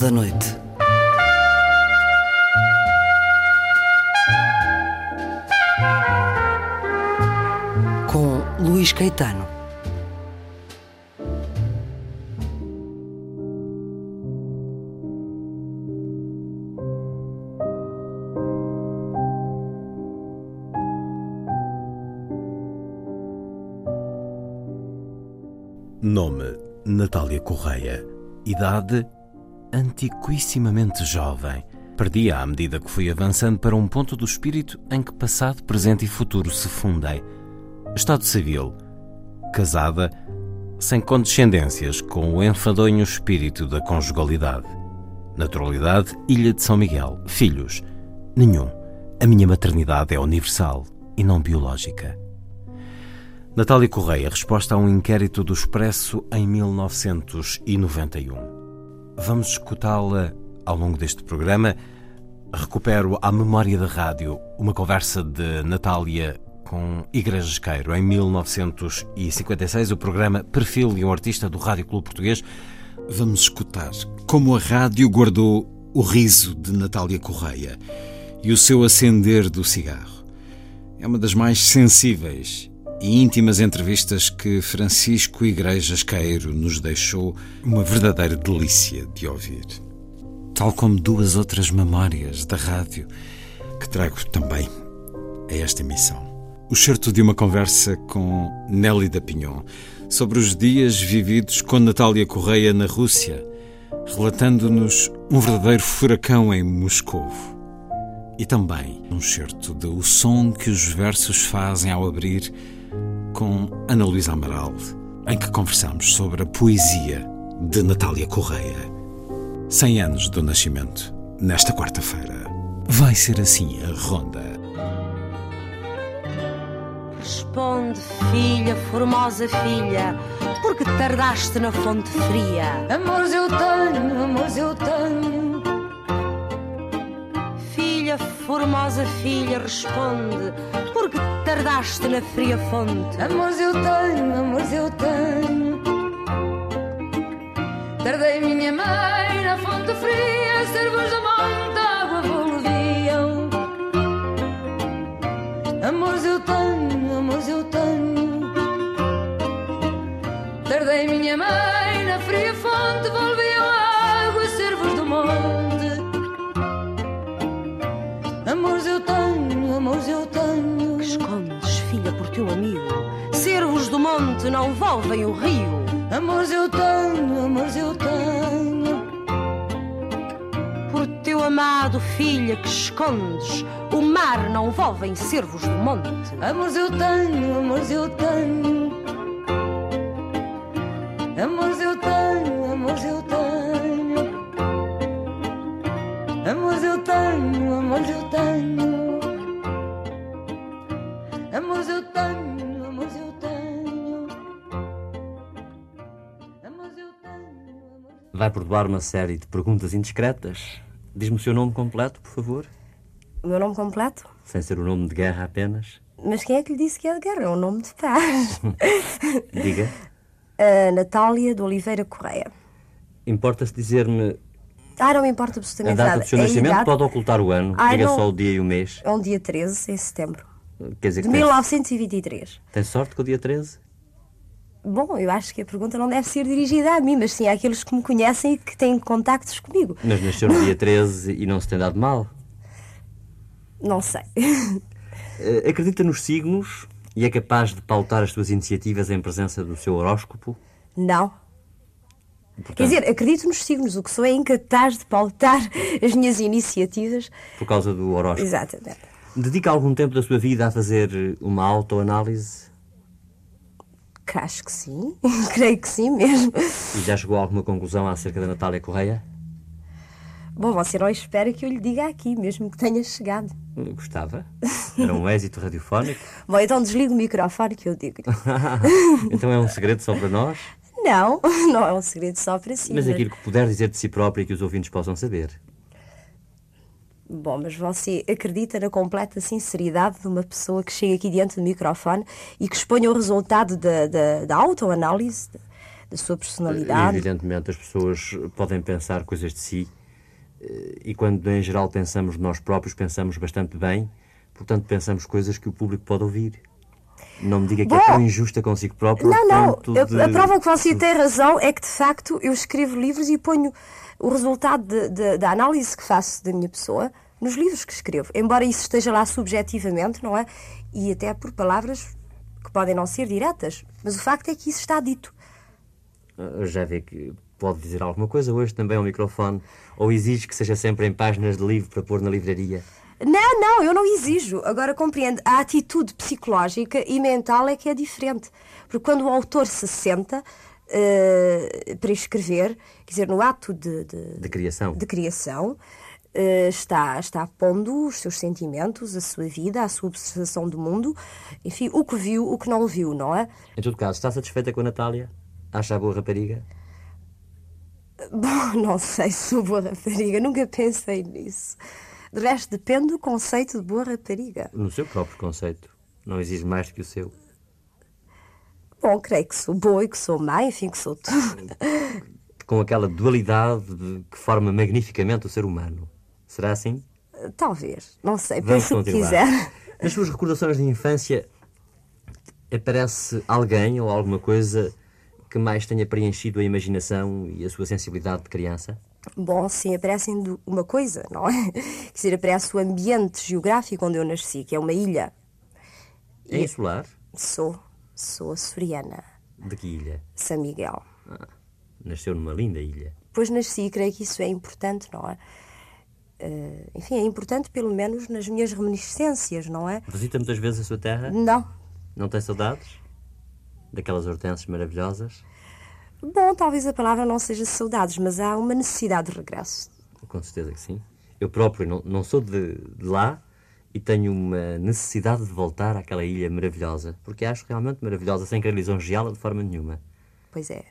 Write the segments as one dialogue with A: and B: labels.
A: Da Noite. Com Luís Caetano.
B: Nome: Natália Correia. Idade: antiquissimamente jovem. Perdia à medida que fui avançando para um ponto do espírito em que passado, presente e futuro se fundem. Estado civil: casada, sem condescendências, com o enfadonho espírito da conjugalidade. Naturalidade: Ilha de São Miguel. Filhos: nenhum. A minha maternidade é universal e não biológica. Natália Correia, resposta a um inquérito do Expresso em 1991. Vamos escutá-la ao longo deste programa. Recupero à memória da rádio uma conversa de Natália com Igreja Queiro em 1956, o programa Perfil de um Artista do Rádio Clube Português.
C: Vamos escutar como a rádio guardou o riso de Natália Correia e o seu acender do cigarro. É uma das mais sensíveis e íntimas entrevistas que Francisco Igrejas Caeiro nos deixou uma verdadeira delícia de ouvir. Tal como duas outras memórias da rádio que trago também a esta emissão. O certo de uma conversa com Nelly da Pinhon sobre os dias vividos com Natália Correia na Rússia, relatando-nos um verdadeiro furacão em Moscovo. E também um certo do som que os versos fazem ao abrir com Ana Luísa Amaral, em que conversamos sobre a poesia de Natália Correia. 100 anos do nascimento, nesta quarta-feira. Vai ser assim a ronda.
D: Responde, filha, formosa filha, porque tardaste na fonte fria.
E: Amores eu tenho, amores eu tenho.
D: Filha, formosa filha, responde, porque tardaste na fria fonte.
E: Amores eu tenho, amores eu tenho. Tardei minha mãe na fonte fria, servos da monte água volviam. Amores eu tenho, amores eu tenho. Tardei minha mãe amores eu tenho.
D: Que escondes, filha, por teu amigo. Servos do monte não volvem o rio.
E: Amores eu tenho, amores eu tenho.
D: Por teu amado, filha, que escondes, o mar não volvem servos do monte.
E: Amores eu tenho, amores eu tenho. Amores eu tenho, amores eu tenho. Amores eu tenho, amores eu tenho.
F: Vai perdoar uma série de perguntas indiscretas. Diz-me o seu nome completo, por favor.
G: O meu nome completo?
F: Sem ser o nome de guerra apenas.
G: Mas quem é que lhe disse que é de guerra? É um nome de paz.
F: Diga.
G: A Natália de Oliveira Correia.
F: Importa-se dizer-me
G: Ah, não me importa
F: a
G: absolutamente
F: data
G: nada.
F: do seu
G: É a
F: nascimento?
G: idade-
F: Pode ocultar o ano.
G: Ai,
F: Diga
G: não.
F: só o dia e o mês.
G: É um dia 13, em setembro.
F: Quer dizer
G: De
F: que tem,
G: 1923.
F: tem sorte com o dia 13?
G: Bom, eu acho que a pergunta não deve ser dirigida a mim, mas sim àqueles que me conhecem e que têm contactos comigo.
F: Mas nasceu no dia 13 e não se tem dado mal.
G: Não sei.
F: Eh, Acredita nos signos e é capaz de pautar as suas iniciativas em presença do seu horóscopo?
G: Não.
F: Portanto,
G: Quer dizer, acredito nos signos, o que sou é incapaz de pautar as minhas iniciativas.
F: por causa do horóscopo.
G: Exatamente.
F: Dedica algum tempo da sua vida a fazer uma autoanálise
G: Que Acho que sim. Creio que sim mesmo.
F: e já chegou a alguma conclusão acerca da Natália Correia?
G: Bom, você não espera que eu lhe diga aqui, mesmo que tenha chegado.
F: Gostava. Era um êxito radiofónico.
G: Bom, então desligo o microfone que eu digo.
F: então é um segredo só para nós?
G: Não, não é um segredo só para si.
F: Mas aquilo que puder dizer de si própria e que os ouvintes possam saber.
G: Bom, mas você acredita na completa sinceridade de uma pessoa que chega aqui diante do microfone e que exponha o resultado da, da, da autoanálise, da sua personalidade.
F: evidentemente, as pessoas podem pensar coisas de si eh, e quando em geral pensamos nós próprios, pensamos bastante bem, portanto pensamos coisas que o público pode ouvir. Não me diga que é
G: Bom,
F: tão injusta consigo próprio.
G: Não, não.
F: de-
G: a prova que você tem razão é que, de facto, eu escrevo livros e ponho o resultado de- de- da análise que faço da minha pessoa nos livros que escrevo. Embora isso esteja lá subjetivamente, não é? E até por palavras que podem não ser diretas. Mas o facto é que isso está dito.
F: Ah, Já vê que pode dizer alguma coisa hoje também ao microfone ou exige que seja sempre em páginas de livro para pôr na livraria.
G: Não, não, eu não exijo. Agora compreendo. A atitude psicológica e mental é que é diferente. Porque quando o autor se senta eh, para escrever, quer dizer, no ato de, de,
F: De criação.
G: de criação, eh, está, está pondo os seus sentimentos, a sua vida, a sua observação do mundo, enfim, o que viu, o que não viu, não é?
F: Em todo caso, está satisfeita com a Natália? Acha a boa rapariga?
G: Bom, não sei se sou boa rapariga, nunca pensei nisso. De resto, depende do conceito de boa rapariga.
F: No seu próprio conceito. Não exige mais que o seu.
G: Bom, creio que sou boa e que sou má, enfim, que sou tudo.
F: Com aquela dualidade de- que forma magnificamente o ser humano. Será assim?
G: Talvez, não sei,
F: Vamos
G: pense o que quiser.
F: Nas suas recordações de infância, aparece alguém ou alguma coisa que mais tenha preenchido a imaginação e a sua sensibilidade de criança?
G: Bom, sim, aparecem de uma coisa, não é? Quer dizer, aparece o ambiente geográfico onde eu nasci, que é uma ilha.
F: É insular?
G: Sou, sou açoriana,
F: De que ilha?
G: São Miguel.
F: Nasceu numa linda ilha.
G: Pois nasci e creio que isso é importante, não é? Eh, enfim, é importante pelo menos nas minhas reminiscências, não é?
F: Visita muitas vezes a sua terra?
G: Não.
F: Não tem saudades? Daquelas hortênsias maravilhosas?
G: Bom, talvez a palavra não seja saudades, mas há uma necessidade de regresso.
F: Com certeza que sim. Eu próprio não, não sou de, de lá e tenho uma necessidade de voltar àquela ilha maravilhosa, porque a acho realmente maravilhosa, sem querer lisonjeá-la de forma nenhuma.
G: Pois é.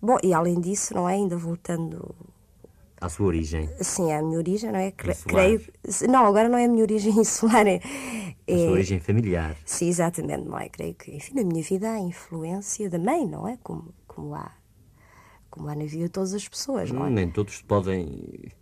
G: Bom, e além disso, não é? Ainda voltando
F: À sua origem,
G: Sim, é a minha origem, não é? Cre-
F: Insular.
G: Creio. Não, agora não é a minha origem insular, é. é-
F: sua origem familiar.
G: Sim, exatamente, não é? Creio que, enfim, na minha vida há a influência da mãe, não é? Como, como, há, como há na vida de todas as pessoas, não é?
F: Nem todos podem,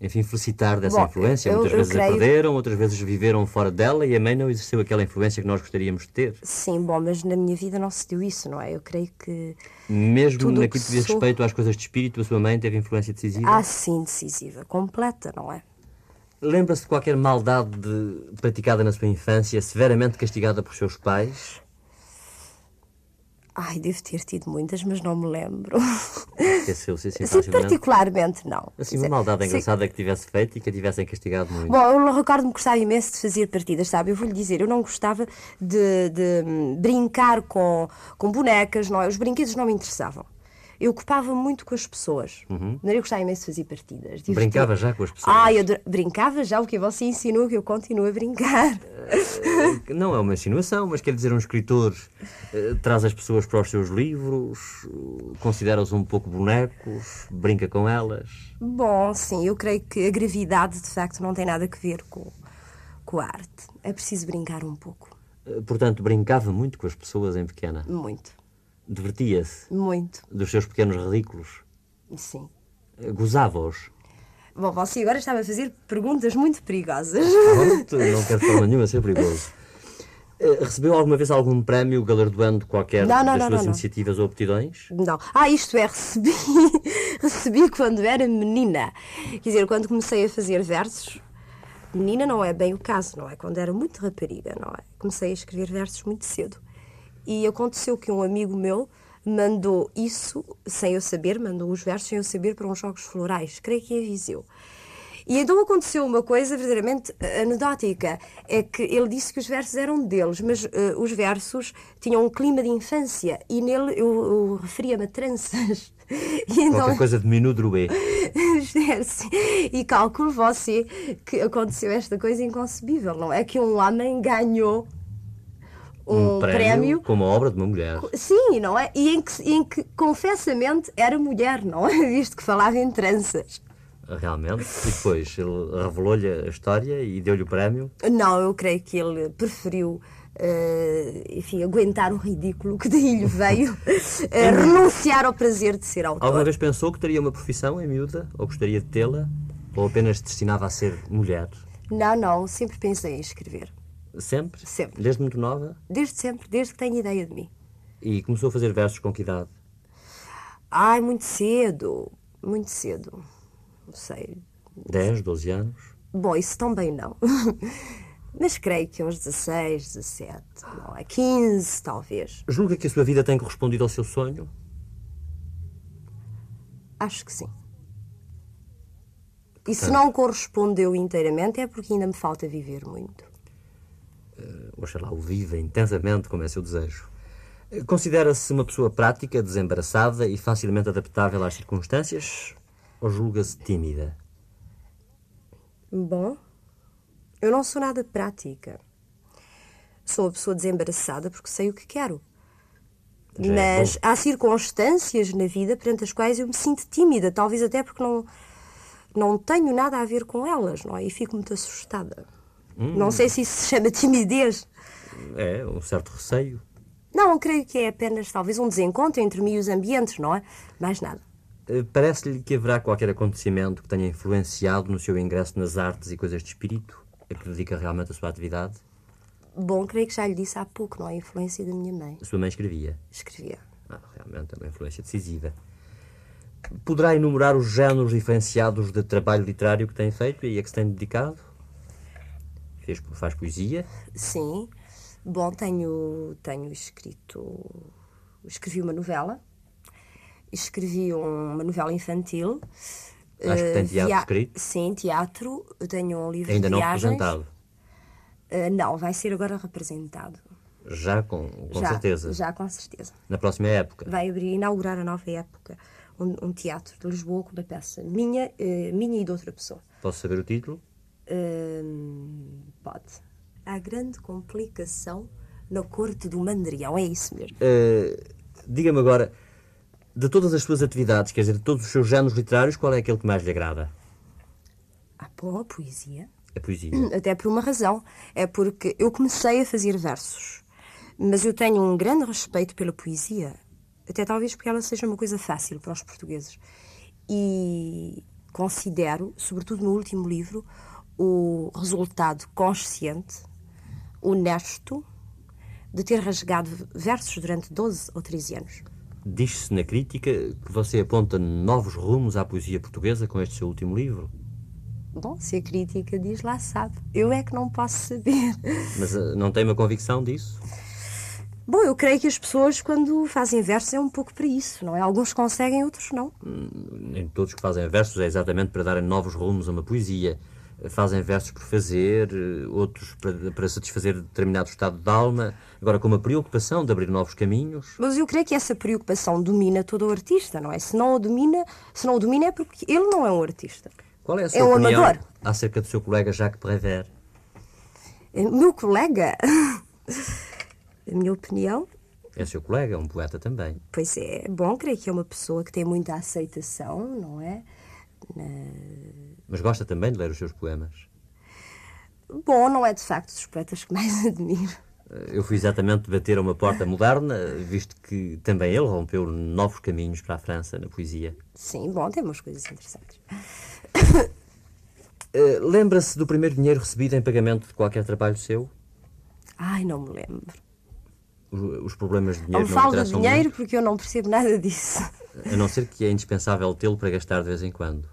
F: enfim, felicitar dessa
G: Bom,
F: influência.
G: eu-
F: Muitas
G: eu
F: vezes a
G: creio-
F: perderam, outras vezes viveram fora dela e a mãe não exerceu aquela influência que nós gostaríamos de ter.
G: Sim, bom, mas na minha vida não se deu isso, não é? Eu creio que.
F: Mesmo naquilo
G: que
F: que diz
G: sou-
F: respeito às coisas de espírito, a sua mãe teve influência decisiva.
G: Ah, sim, decisiva, completa, não é?
F: Lembra-se de qualquer maldade de- praticada na sua infância, severamente castigada por seus pais?
G: Ai, devo ter tido muitas, mas não me lembro.
F: Esqueceu-se assim
G: Sim, particularmente não.
F: Assim, uma maldade
G: sim.
F: engraçada que tivesse feito e que a tivessem castigado muito.
G: Bom, eu recordo-me que gostava imenso de fazer partidas, sabe? Eu vou-lhe dizer, eu não gostava de, de, hum, brincar com, com bonecas, não é? Os brinquedos não me interessavam. Eu ocupava muito com as pessoas. Eu gostava imenso de fazer partidas.
F: Uhum. Brincava já com as pessoas?
G: Ah, eu brincava já, o que você ensinou que eu continuo a brincar.
F: Não é uma insinuação, mas quer dizer, um escritor eh, traz as pessoas para os seus livros, considera-os um pouco bonecos, brinca com elas.
G: Bom, sim, eu creio que a gravidade de facto não tem nada a ver com, com a arte. É preciso brincar um pouco.
F: Eh, Portanto, brincava muito com as pessoas em pequena.
G: Muito,
F: Divertia-se
G: muito,
F: dos seus pequenos ridículos.
G: sim.
F: Gozava-os.
G: Bom, você agora estava a fazer perguntas muito perigosas.
F: Pronto, não quero de forma nenhuma ser perigoso. Eh, Recebeu alguma vez algum prémio galardoando qualquer
G: Não, não,
F: das
G: não,
F: suas iniciativas ou aptidões?
G: Não. Ah, isto é, recebi, recebi quando era menina. Quer dizer, quando comecei a fazer versos. Menina não é bem o caso, não é? Quando era muito rapariga, não é? Comecei a escrever versos muito cedo. E aconteceu que um amigo meu mandou isso, sem eu saber, mandou os versos sem eu saber para uns jogos florais, creio que em Viseu. E então aconteceu uma coisa verdadeiramente eh, anedótica. É que ele disse que os versos eram deles, mas eh, os versos tinham um clima de infância e nele eu, eu referia-me a tranças. E então,
F: Qualquer coisa de.
G: Esquece. E calculo você que aconteceu esta coisa inconcebível, não é? Que um homem ganhou um,
F: Um prémio,
G: prémio
F: como a obra de uma mulher.
G: Sim, não é? E em que, em que confessamente era mulher, não é? Visto que falava em tranças.
F: Realmente. E depois ele revelou-lhe a história e deu-lhe o prémio.
G: Não, eu creio que ele preferiu. eh, enfim, aguentar o ridículo que daí lhe veio, eh, renunciar ao prazer de ser autor.
F: Alguma vez pensou que teria uma profissão em miúda? Ou gostaria de tê-la? Ou apenas destinava a ser mulher?
G: Não, não, sempre pensei em escrever.
F: Sempre?
G: Sempre.
F: Desde muito nova?
G: Desde sempre, desde que tenho ideia de mim.
F: E começou a fazer versos com que idade?
G: Ai, muito cedo, muito cedo. Não sei.
F: 10, 12 anos?
G: Bom, isso também não. Mas creio que aos 16, 17, não é? 15, talvez.
F: Julga que a sua vida tem correspondido ao seu sonho?
G: Acho que sim. E se não correspondeu inteiramente é porque ainda me falta viver muito.
F: Oxalá o viva intensamente como é seu desejo. Considera-se uma pessoa prática, desembaraçada e facilmente adaptável às circunstâncias? Ou julga-se tímida?
G: Bom, eu não sou nada prática. Sou uma pessoa desembaraçada porque sei o que quero.
F: Já é
G: Mas
F: bom.
G: há circunstâncias na vida perante as quais eu me sinto tímida, talvez até porque não, não tenho nada a ver com elas, não é? E fico muito assustada.
F: Hum.
G: Não sei se isso se chama timidez.
F: É, um certo receio.
G: Não, creio que é apenas talvez um desencontro entre mim e os ambientes, não é? Mais nada.
F: Eh, Parece-lhe que haverá qualquer acontecimento que tenha influenciado no seu ingresso nas artes e coisas de espírito? A que dedica realmente a sua atividade?
G: Bom, creio que já lhe disse há pouco, não é? A influência da minha mãe.
F: A sua mãe escrevia.
G: Escrevia.
F: Ah, realmente é uma influência decisiva. Poderá enumerar os géneros diferenciados de trabalho literário que tem feito e a que se tem dedicado? Fez, faz poesia?
G: Sim. Bom, tenho, tenho escrito. Escrevi uma novela. Escrevi um- uma novela infantil.
F: Acho que tem
G: Eh,
F: teatro
G: via-
F: escrito.
G: Sim, teatro. Eu tenho um livro
F: Ainda
G: de
F: não
G: viagens.
F: representado.
G: Eh, não, vai ser agora representado.
F: Já com, com
G: já,
F: certeza.
G: Já, com certeza.
F: Na próxima época.
G: Vai abrir, inaugurar a nova época. Um, um teatro de Lisboa com uma peça minha, eh, minha e de outra pessoa.
F: Posso saber o título?
G: Hum, pode. Há grande complicação na corte do Mandrião, é isso mesmo.
F: Eh, Diga-me agora, de todas as suas atividades, quer dizer, de todos os seus géneros literários, qual é aquele que mais lhe agrada?
G: Ah, bom, a poesia.
F: A poesia.
G: Até por uma razão. É porque eu comecei a fazer versos, mas eu tenho um grande respeito pela poesia. Até talvez porque ela seja uma coisa fácil para os portugueses. E considero, sobretudo no último livro, o resultado consciente, honesto, de ter rasgado versos durante 12 ou 13 anos.
F: Diz-se na crítica que você aponta novos rumos à poesia portuguesa com este seu último livro.
G: Bom, se a crítica diz, lá sabe. Eu é que não posso saber.
F: Mas eh, não tem uma convicção disso?
G: Bom, eu creio que as pessoas, quando fazem versos, é um pouco para isso, não é? Alguns conseguem, outros não.
F: Nem todos que fazem versos é exatamente para darem novos rumos a uma poesia. Fazem versos por fazer, eh, outros para, para satisfazer determinado estado de alma. Agora, com uma preocupação de abrir novos caminhos.
G: Mas eu creio que essa preocupação domina todo o artista, não é? Se não o domina, se não o domina é porque ele não é um artista.
F: Qual é a sua
G: É um
F: opinião
G: amador.
F: acerca do seu colega Jacques Prévert?
G: Eh, Meu colega, a minha opinião,
F: É seu colega, é um poeta também.
G: pois é, bom, creio que é uma pessoa que tem muita aceitação, não é?
F: Mas gosta também de ler os seus poemas.
G: Bom, não é de facto dos poetas que mais admiro.
F: Eh, Eu fui exatamente bater a uma porta moderna, visto que também ele rompeu novos caminhos para a França na poesia.
G: Sim, bom, tem umas coisas interessantes.
F: Eh, Lembra-se do primeiro dinheiro recebido em pagamento de qualquer trabalho seu?
G: Ai, não me lembro.
F: Os, problemas de
G: Não
F: dinheiro
G: me
F: não,
G: falo de dinheiro
F: muito,
G: porque eu não percebo nada disso.
F: a não ser que é indispensável tê-lo para gastar de vez em quando.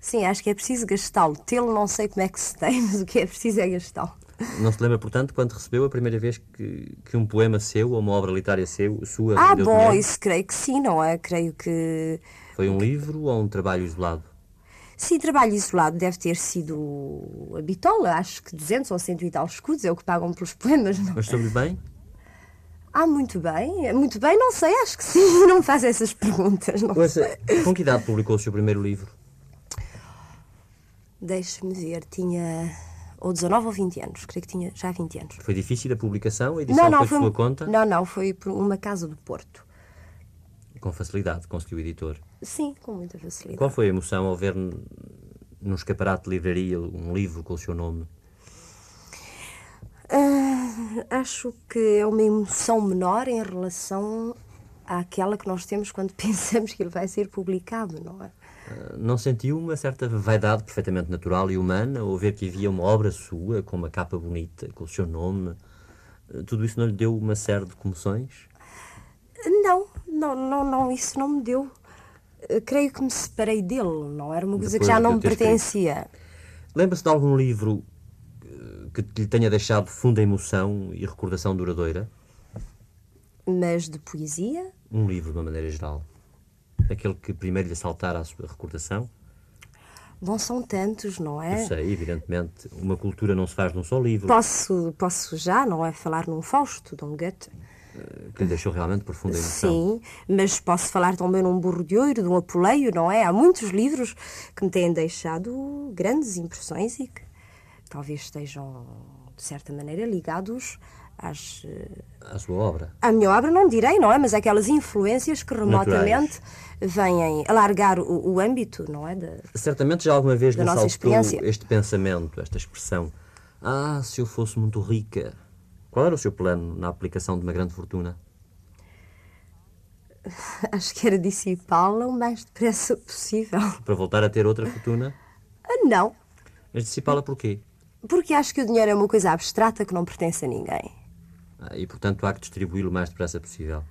G: Sim, acho que é preciso gastá-lo. Tê-lo não sei como é que se tem, mas o que é preciso é gastá-lo.
F: Não se lembra, portanto, quando recebeu a primeira vez que, que um poema seu ou uma obra literária seu, sua
G: Ah, bom,
F: dinheiro?
G: isso creio que sim, não é? Creio que.
F: Foi um livro ou um trabalho isolado?
G: Sim, trabalho isolado deve ter sido a bitola, acho que 200 ou 100 e tal escudos é o que pagam pelos poemas, não?
F: Mas soube bem?
G: Ah, muito bem, muito bem, não sei, acho que sim, não me faz essas perguntas, não
F: Ouça,
G: sei.
F: com que idade publicou o seu primeiro livro?
G: Deixe-me ver, tinha ou 19 ou 20 anos, creio que tinha já 20 anos.
F: Foi difícil a publicação? A edição
G: Não, não,
F: foi
G: foi,
F: sua conta?
G: não, não, foi por uma casa do Porto.
F: Com facilidade, conseguiu o editor.
G: Sim, com muita facilidade.
F: Qual foi a emoção ao ver num escaparate de livraria um livro com o seu nome?
G: Ah, acho que é uma emoção menor em relação àquela que nós temos quando pensamos que ele vai ser publicado, não é?
F: Ah, Não sentiu uma certa vaidade perfeitamente natural e humana ao ver que havia uma obra sua com uma capa bonita, com o seu nome? Ah, Tudo isso não lhe deu uma série de comoções?
G: Não, não, não, não, isso não me deu. Eh, Creio que me separei dele, não era uma coisa que
F: Depois
G: já
F: de
G: não me pertencia.
F: Lembra-se de algum livro que lhe tenha deixado funda emoção e recordação duradoura?
G: Mas de poesia?
F: Um livro, de uma maneira geral. Aquele que primeiro lhe saltar à sua recordação?
G: Bom, são tantos, não
F: Eu
G: é?
F: sei, evidentemente, uma cultura não se faz num só livro,
G: Posso, posso já, não é? Falar num Fausto, de um Goethe.
F: que lhe deixou realmente profunda emoção.
G: Sim, mas posso falar também num Burro de Ouro, de um Apuleio, não é? Há muitos livros que me têm deixado grandes impressões e que talvez estejam, de certa maneira, ligados às, eh,
F: À sua obra.
G: à minha obra, não direi, não é? Mas aquelas influências que remotamente vêm alargar o, o âmbito, não é? Da-
F: Certamente já alguma vez lhe saltou este pensamento, esta expressão. Ah, se eu fosse muito rica. Qual era o seu plano na aplicação de uma grande fortuna?
G: Acho que era dissipá-la o mais depressa possível.
F: Para voltar a ter outra fortuna?
G: Ah, Não,
F: Mas dissipá-la porquê?
G: Porque acho que o dinheiro é uma coisa abstrata que não pertence a ninguém.
F: Ah, e, portanto, há que distribuí-lo o mais depressa possível.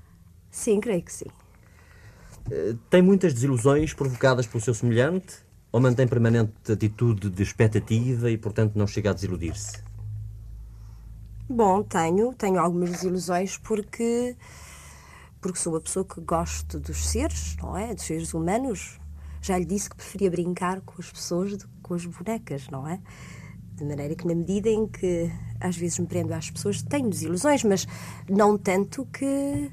G: Sim, creio que sim.
F: Eh, Tem muitas desilusões provocadas pelo seu semelhante? Ou mantém permanente atitude de expectativa e, portanto, não chega a desiludir-se?
G: Bom, tenho, tenho algumas desilusões porque porque sou uma pessoa que gosto dos seres, não é? Dos seres humanos. Já lhe disse que preferia brincar com as pessoas do que com as bonecas, não é? De maneira que, na medida em que às vezes me prendo às pessoas, tenho desilusões, mas não tanto que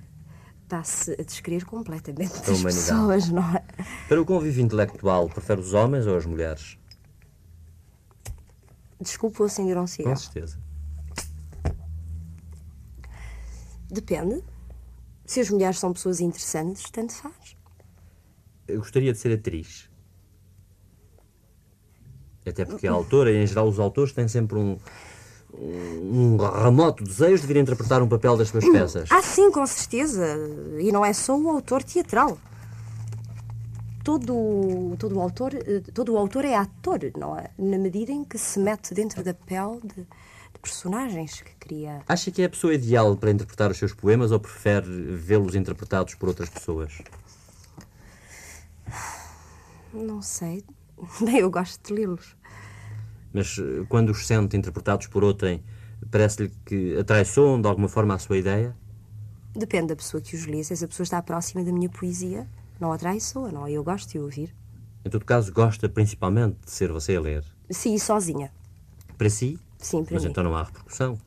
G: passe a descrever completamente
F: A
G: as pessoas, não é?
F: Para o convívio intelectual, prefere os homens ou as mulheres?
G: Desculpe, vou acender um
F: Com certeza.
G: Depende. Se as mulheres são pessoas interessantes, tanto faz.
F: Eu gostaria de ser atriz. Até porque a autora, e em geral os autores, têm sempre um, um remoto desejo de vir interpretar um papel das suas peças.
G: Ah, sim, com certeza. E não é só o autor teatral. Todo, todo, o autor, eh, todo o autor é ator, não é? Na medida em que se mete dentro da pele de, de personagens que cria.
F: Acha que é a pessoa ideal para interpretar os seus poemas ou prefere vê-los interpretados por outras pessoas?
G: Não sei. Bem, eu gosto de lê-los.
F: Mas eh, quando os sente interpretados por outrem, parece-lhe que atraiçoam de alguma forma a sua ideia?
G: Depende da pessoa que os lê. Se essa pessoa está próxima da minha poesia, não a traiçoa, não? Eu gosto de ouvir.
F: Em todo caso, gosta principalmente de ser você a ler.
G: Sim, sozinha.
F: Para si?
G: Sim, para
F: Mas
G: mim.
F: então não há repercussão.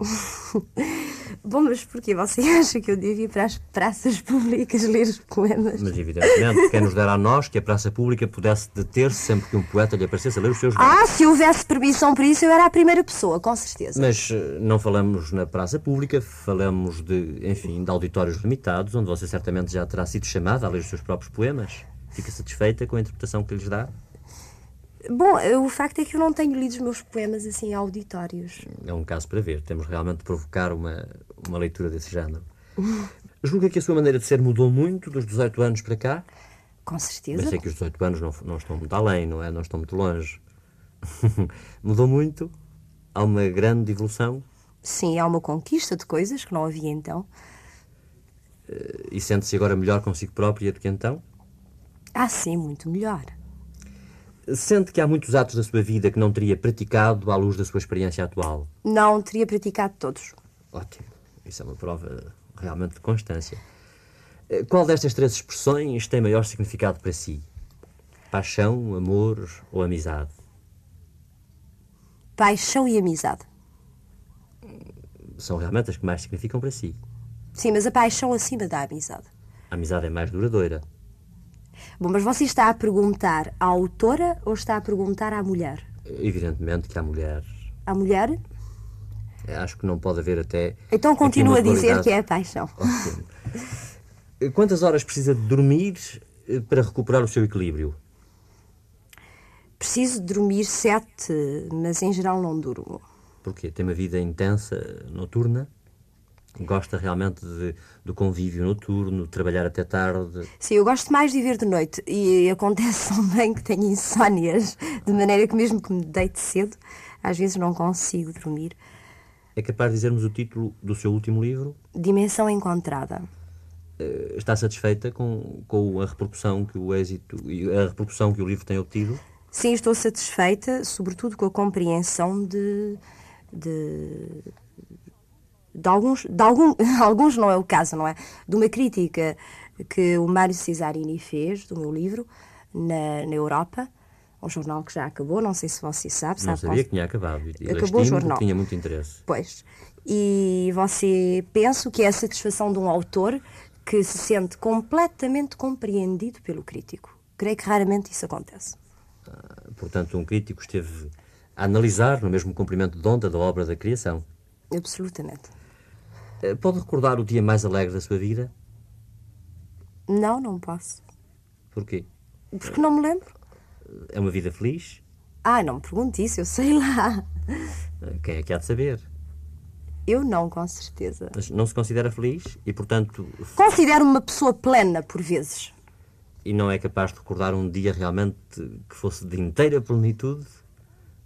G: Bom, mas porquê você acha que eu devo ir para as praças públicas ler os poemas?
F: Mas, evidentemente, quem nos dera a nós que a praça pública pudesse deter-se sempre que um poeta lhe aparecesse a ler os seus versos.
G: Ah, se houvesse permissão para isso, eu era a primeira pessoa, com certeza.
F: Mas eh, não falamos na praça pública, falamos de, enfim, de auditórios limitados, onde você certamente já terá sido chamada a ler os seus próprios poemas. Fica satisfeita com a interpretação que lhes dá?
G: Bom, eh, o facto é que eu não tenho lido os meus poemas assim auditórios.
F: É um caso para ver. Temos realmente de provocar uma, uma leitura desse género. Julga que a sua maneira de ser mudou muito dos 18 anos para cá?
G: Com
F: Mas
G: certeza.
F: sei que os 18 anos não, não estão muito além, não é? Não estão muito longe. mudou muito? Há uma grande evolução?
G: Sim, há uma conquista de coisas que não havia então.
F: E sente-se agora melhor consigo própria do que então?
G: Ah, sim, muito melhor.
F: Sente que há muitos atos da sua vida que não teria praticado à luz da sua experiência atual?
G: Não teria praticado todos.
F: Ótimo. Isso é uma prova realmente de constância. Eh, Qual destas três expressões tem maior significado para si? Paixão, amor ou amizade?
G: Paixão e amizade.
F: São realmente as que mais significam para si.
G: Sim, mas a paixão acima da amizade.
F: A amizade é mais duradoura.
G: Bom, mas você está a perguntar à autora ou está a perguntar à mulher?
F: Evidentemente que há mulher.
G: À mulher?
F: Eh, Acho que não pode haver até.
G: Então continua a dizer que é a paixão.
F: Ótimo. Eh, Quantas horas precisa de dormir eh, para recuperar o seu equilíbrio?
G: Preciso dormir sete, mas em geral não durmo.
F: Porquê? Tem uma vida intensa, noturna? Gosta realmente de, do convívio noturno, de trabalhar até tarde?
G: Sim, eu gosto mais de viver de noite e acontece também que tenho insónias, de maneira que mesmo que me deite cedo, às vezes não consigo dormir.
F: É capaz de dizermos o título do seu último livro?
G: Dimensão Encontrada.
F: Eh, Está satisfeita com, com a repercussão que o êxito e a repercussão que o livro tem obtido?
G: Sim, estou satisfeita, sobretudo com a compreensão de. de. De alguns. de algum, alguns não é o caso, não é? De uma crítica que o Mário Cesarini fez do meu livro na, na Europa, um jornal que já acabou, não sei se você sabe.
F: Não
G: sabe
F: sabia que tinha acabado. E
G: Acabou o jornal.
F: Tinha muito interesse.
G: Pois. E você penso que é a satisfação de um autor que se sente completamente compreendido pelo crítico. Creio que raramente isso acontece.
F: Portanto, um crítico esteve a analisar no mesmo comprimento de onda da obra da criação.
G: Absolutamente.
F: Eh, Pode recordar o dia mais alegre da sua vida?
G: Não, não posso.
F: Porquê?
G: Porque não me lembro.
F: É uma vida feliz?
G: Ah, não me pergunte isso, eu sei lá.
F: Eh, Quem é que há de saber?
G: Eu não, com certeza.
F: Mas não se considera feliz e, portanto,
G: Considero-me uma pessoa plena, por vezes.
F: e não é capaz de recordar um dia realmente que fosse de inteira plenitude,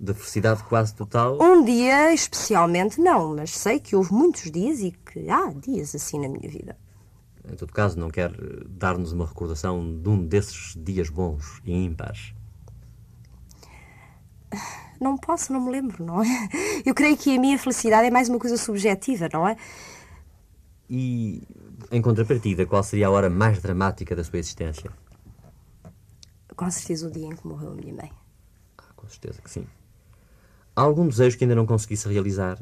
F: de felicidade quase total?
G: Um dia, especialmente, não, mas sei que houve muitos dias e que há dias assim na minha vida.
F: Em todo caso, não quer eh, dar-nos uma recordação de um desses dias bons e ímpares?
G: Não posso, não me lembro, não é? Eu creio que a minha felicidade é mais uma coisa subjetiva, não é?
F: E, em contrapartida, qual seria a hora mais dramática da sua existência?
G: Com certeza o dia em que morreu a minha mãe.
F: Ah, com certeza que sim. Há algum desejo que ainda não conseguisse realizar?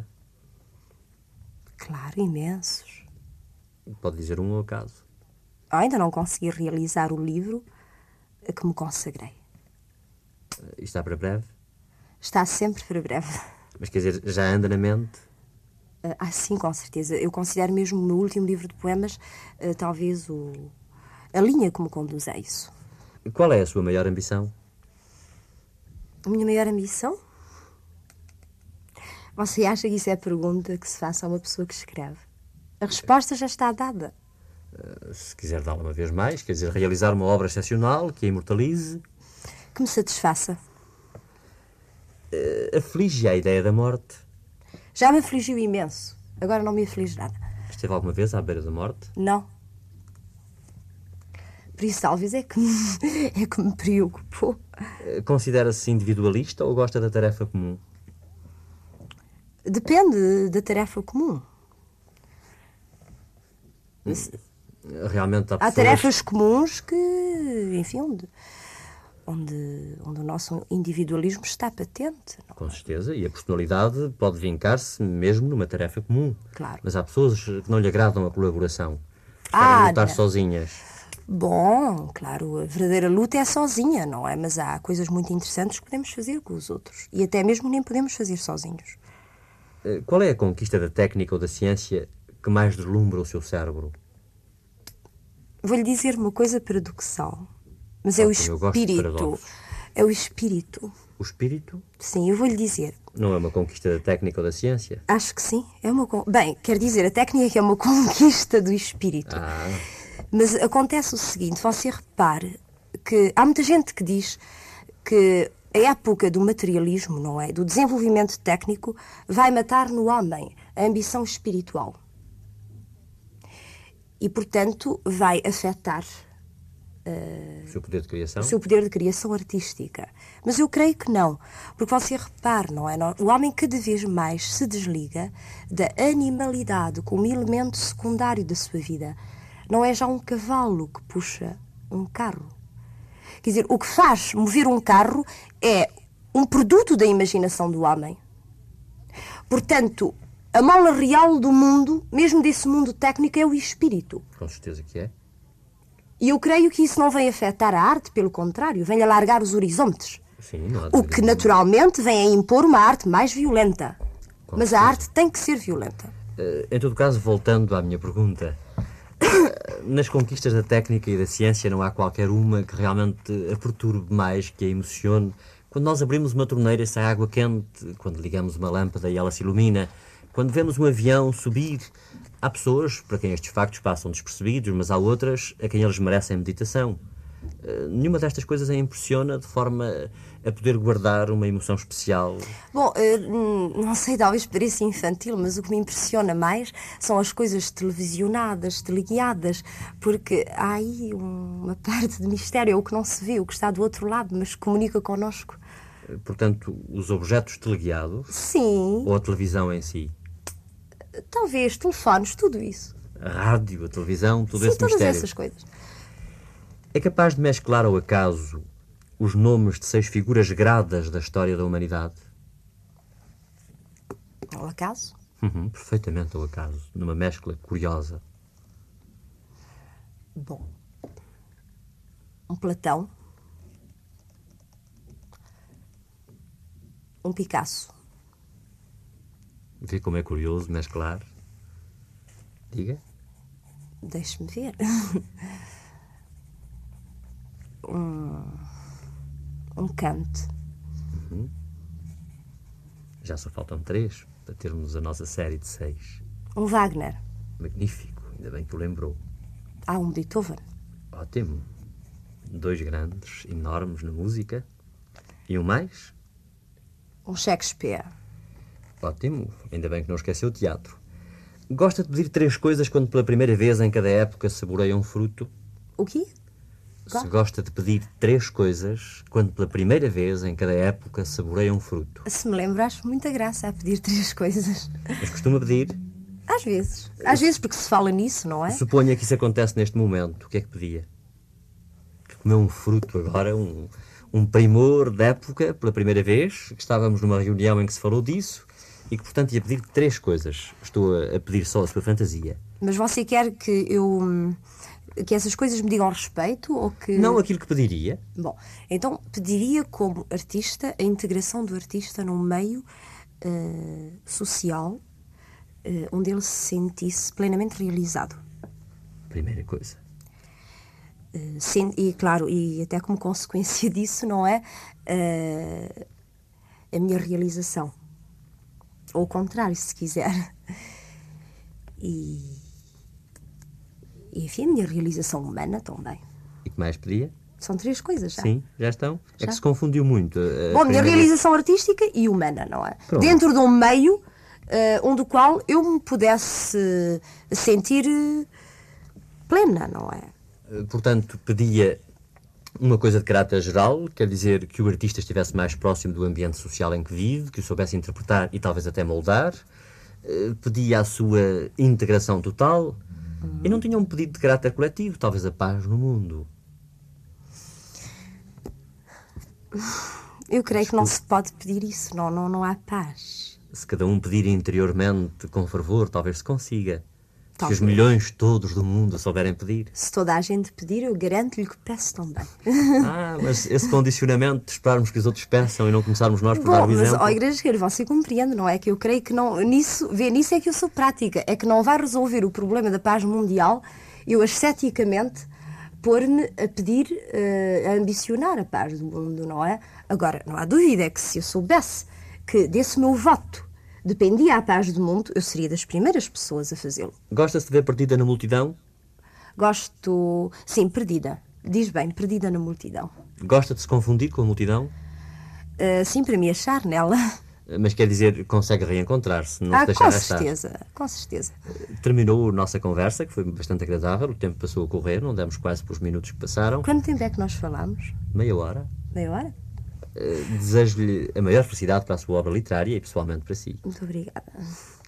G: Claro, imensos.
F: Pode dizer um ao caso.
G: Ainda não consegui realizar o livro a que me consagrei.
F: Está para breve?
G: Está sempre para breve.
F: Mas quer dizer, já anda na mente?
G: Ah, sim, com certeza. Eu considero mesmo o meu último livro de poemas ah, talvez o... a linha que me conduz a isso.
F: Qual é a sua maior ambição?
G: A minha maior ambição? Você acha que isso é pergunta que se faça a uma pessoa que escreve? A resposta já está dada.
F: Se quiser dá-la uma vez mais, quer dizer, realizar uma obra excepcional que a imortalize,
G: Que me satisfaça.
F: eh, aflige a ideia da morte.
G: Já me afligiu imenso. Agora não me aflige nada.
F: Esteve alguma vez à beira da morte?
G: Não. Por isso, talvez é que me, é que me preocupou.
F: Eh, Considera-se individualista ou gosta da tarefa comum?
G: Depende da tarefa comum.
F: Realmente há
G: Há tarefas comuns que, enfim, onde, onde, onde o nosso individualismo está patente. não?
F: Com certeza, e a personalidade pode vincar-se mesmo numa tarefa comum.
G: Claro.
F: Mas há pessoas que não lhe agradam a colaboração.
G: Ah,
F: lutar
G: não.
F: sozinhas.
G: Bom, claro, a verdadeira luta é sozinha, não é? Mas há coisas muito interessantes que podemos fazer com os outros. E até mesmo nem podemos fazer sozinhos.
F: Eh, Qual é a conquista da técnica ou da ciência que mais deslumbra o seu cérebro?
G: Vou-lhe dizer uma coisa paradoxal. Mas é o
F: Ah, eu gosto de
G: espírito. É o espírito.
F: O espírito
G: Sim, eu vou-lhe dizer.
F: não é uma conquista da técnica ou da ciência?
G: Acho que sim. É uma con- Bem, quer dizer, a técnica é uma conquista do espírito.
F: Ah,
G: Mas acontece o seguinte: você repare que há muita gente que diz que a época do materialismo, não é? Do desenvolvimento técnico, vai matar no homem a ambição espiritual. E, portanto, vai afetar
F: o seu poder de criação?
G: o seu poder de criação artística. Mas eu creio que não, porque você repare, não é? O homem cada vez mais se desliga da animalidade como elemento secundário da sua vida. Não é já um cavalo que puxa um carro. Quer dizer, o que faz mover um carro é um produto da imaginação do homem. Portanto, a mola real do mundo, mesmo desse mundo técnico, é o espírito.
F: Com certeza que é.
G: E eu creio que isso não vem afetar a arte, pelo contrário, vem alargar os horizontes.
F: Sim,
G: O que naturalmente vem a impor uma arte mais violenta.
F: Com
G: Mas a
F: certeza.
G: arte tem que ser violenta.
F: Eh, Em todo caso, voltando à minha pergunta, nas conquistas da técnica e da ciência não há qualquer uma que realmente a perturbe mais, que a emocione, Quando nós abrimos uma torneira sai água quente, quando ligamos uma lâmpada e ela se ilumina, quando vemos um avião subir, há pessoas para quem estes factos passam despercebidos, mas há outras a quem eles merecem meditação. Uh, nenhuma destas coisas a impressiona de forma a poder guardar uma emoção especial.
G: Bom, eh, não sei, talvez pareça infantil, mas o que me impressiona mais são as coisas televisionadas, teleguiadas, porque há aí uma parte de mistério, é o que não se vê, o que está do outro lado, mas comunica connosco.
F: Eh, portanto, os objetos teleguiados?
G: Sim.
F: Ou a televisão em si?
G: Talvez, telefones, tudo isso.
F: A rádio, a televisão, tudo
G: Sim,
F: esse
G: todas
F: mistério.
G: essas coisas.
F: É capaz de mesclar ao acaso os nomes de seis figuras gradas da história da humanidade?
G: Ao acaso?
F: Uhum, perfeitamente ao acaso, numa mescla curiosa.
G: Bom, um Platão, um Picasso,
F: Vê como é curioso mesclar. Diga.
G: deixe-me ver, um Kant,
F: Já só faltam três para termos a nossa série de seis.
G: um Wagner,
F: Magnífico, ainda bem que o lembrou.
G: há um Beethoven,
F: Ótimo. Dois grandes, enormes na música. E um mais?
G: um Shakespeare,
F: Ótimo, ainda bem que não esqueceu o teatro. Gosta de pedir três coisas quando pela primeira vez em cada época saboreia um fruto?
G: o quê?
F: Se gosta de pedir três coisas quando pela primeira vez em cada época saboreia um fruto.
G: Se me lembro, acho muita graça a pedir três coisas.
F: Mas costuma pedir?
G: Às vezes. Às vezes porque se fala nisso, não é?
F: Suponha que isso acontece neste momento. O que é que pedia? Comer um fruto agora, um, um primor da época, pela primeira vez, que estávamos numa reunião em que se falou disso e que, portanto, ia pedir três coisas. Estou a, a pedir só a sua fantasia.
G: Mas você quer que eu. Que essas coisas me digam respeito ou que.
F: Não aquilo que pediria.
G: Bom, então pediria como artista a integração do artista num meio eh, social eh, onde ele se sentisse plenamente realizado.
F: Primeira coisa.
G: Eh, sen- e claro, e até como consequência disso, não é? A minha realização. Ou o contrário, se quiser. E. E enfim, a minha realização humana também.
F: E que mais pedia?
G: São três coisas já.
F: Sim, já estão. É
G: Já.
F: que se confundiu muito. a- a
G: Bom, a minha realização artística e humana, não é?
F: Pronto.
G: Dentro de um meio eh, onde o qual eu me pudesse sentir eh, plena, não é?
F: Eh, Portanto, pedia uma coisa de caráter geral, quer dizer que o artista estivesse mais próximo do ambiente social em que vive, que o soubesse interpretar e talvez até moldar. Eh, Pedia a sua integração total. E não tinha um pedido de caráter coletivo, talvez a paz no mundo.
G: Eu creio que não se pode pedir isso, não, não, não há paz.
F: Se cada um pedir interiormente com fervor, talvez se consiga. Se os
G: Talvez.
F: milhões todos do mundo souberem pedir.
G: Se toda a gente pedir, eu garanto-lhe que peço também.
F: Ah, mas esse condicionamento de esperarmos que os outros peçam e não começarmos nós por dar
G: Bom,
F: o
G: mas,
F: exemplo.
G: ó, Igreja você compreende, não é? Que eu creio que não, nisso, vê, nisso é que eu sou prática, é que não vai resolver o problema da paz mundial eu asceticamente pôr-me a pedir, eh, a ambicionar a paz do mundo, não é? Agora, não há dúvida é que se eu soubesse que desse meu voto dependia a paz do mundo, eu seria das primeiras pessoas a fazê-lo.
F: Gosta-se de ver perdida na multidão?
G: Gosto, sim, perdida. Diz bem, perdida na multidão.
F: Gosta de se confundir com a multidão?
G: Eh, sim, para me achar nela.
F: Mas quer dizer, consegue reencontrar-se, não se
G: ah,
F: deixar
G: com certeza, com certeza.
F: Terminou a nossa conversa, que foi bastante agradável, o tempo passou a correr, não demos quase pelos minutos que passaram.
G: Quanto tempo é que nós falamos?
F: Meia hora.
G: Meia hora?
F: Eh, Desejo-lhe a maior felicidade para a sua obra literária e pessoalmente para si.
G: Muito obrigada.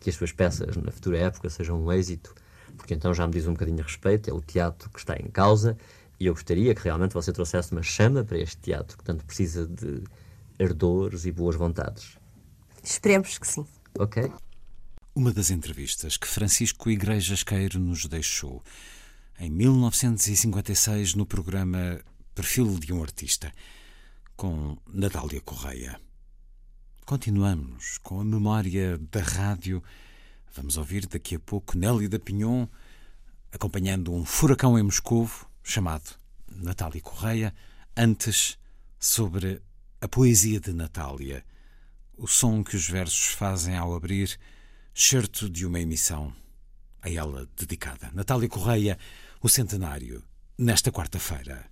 F: Que as suas peças na futura época sejam um êxito, porque então já me diz um bocadinho a respeito, é o teatro que está em causa e eu gostaria que realmente você trouxesse uma chama para este teatro, que tanto precisa de ardores e boas vontades.
G: Esperemos que sim.
F: Ok?
C: Uma das entrevistas que Francisco Igrejas Queiro nos deixou em 1956 no programa Perfil de um Artista, com Natália Correia. Continuamos com a memória da rádio. Vamos ouvir daqui a pouco Nelly da Pinhon acompanhando um furacão em Moscovo chamado Natália Correia, antes sobre A poesia de Natália, o som que os versos fazem ao abrir, certo de uma emissão a ela dedicada. Natália Correia, o centenário, nesta quarta-feira.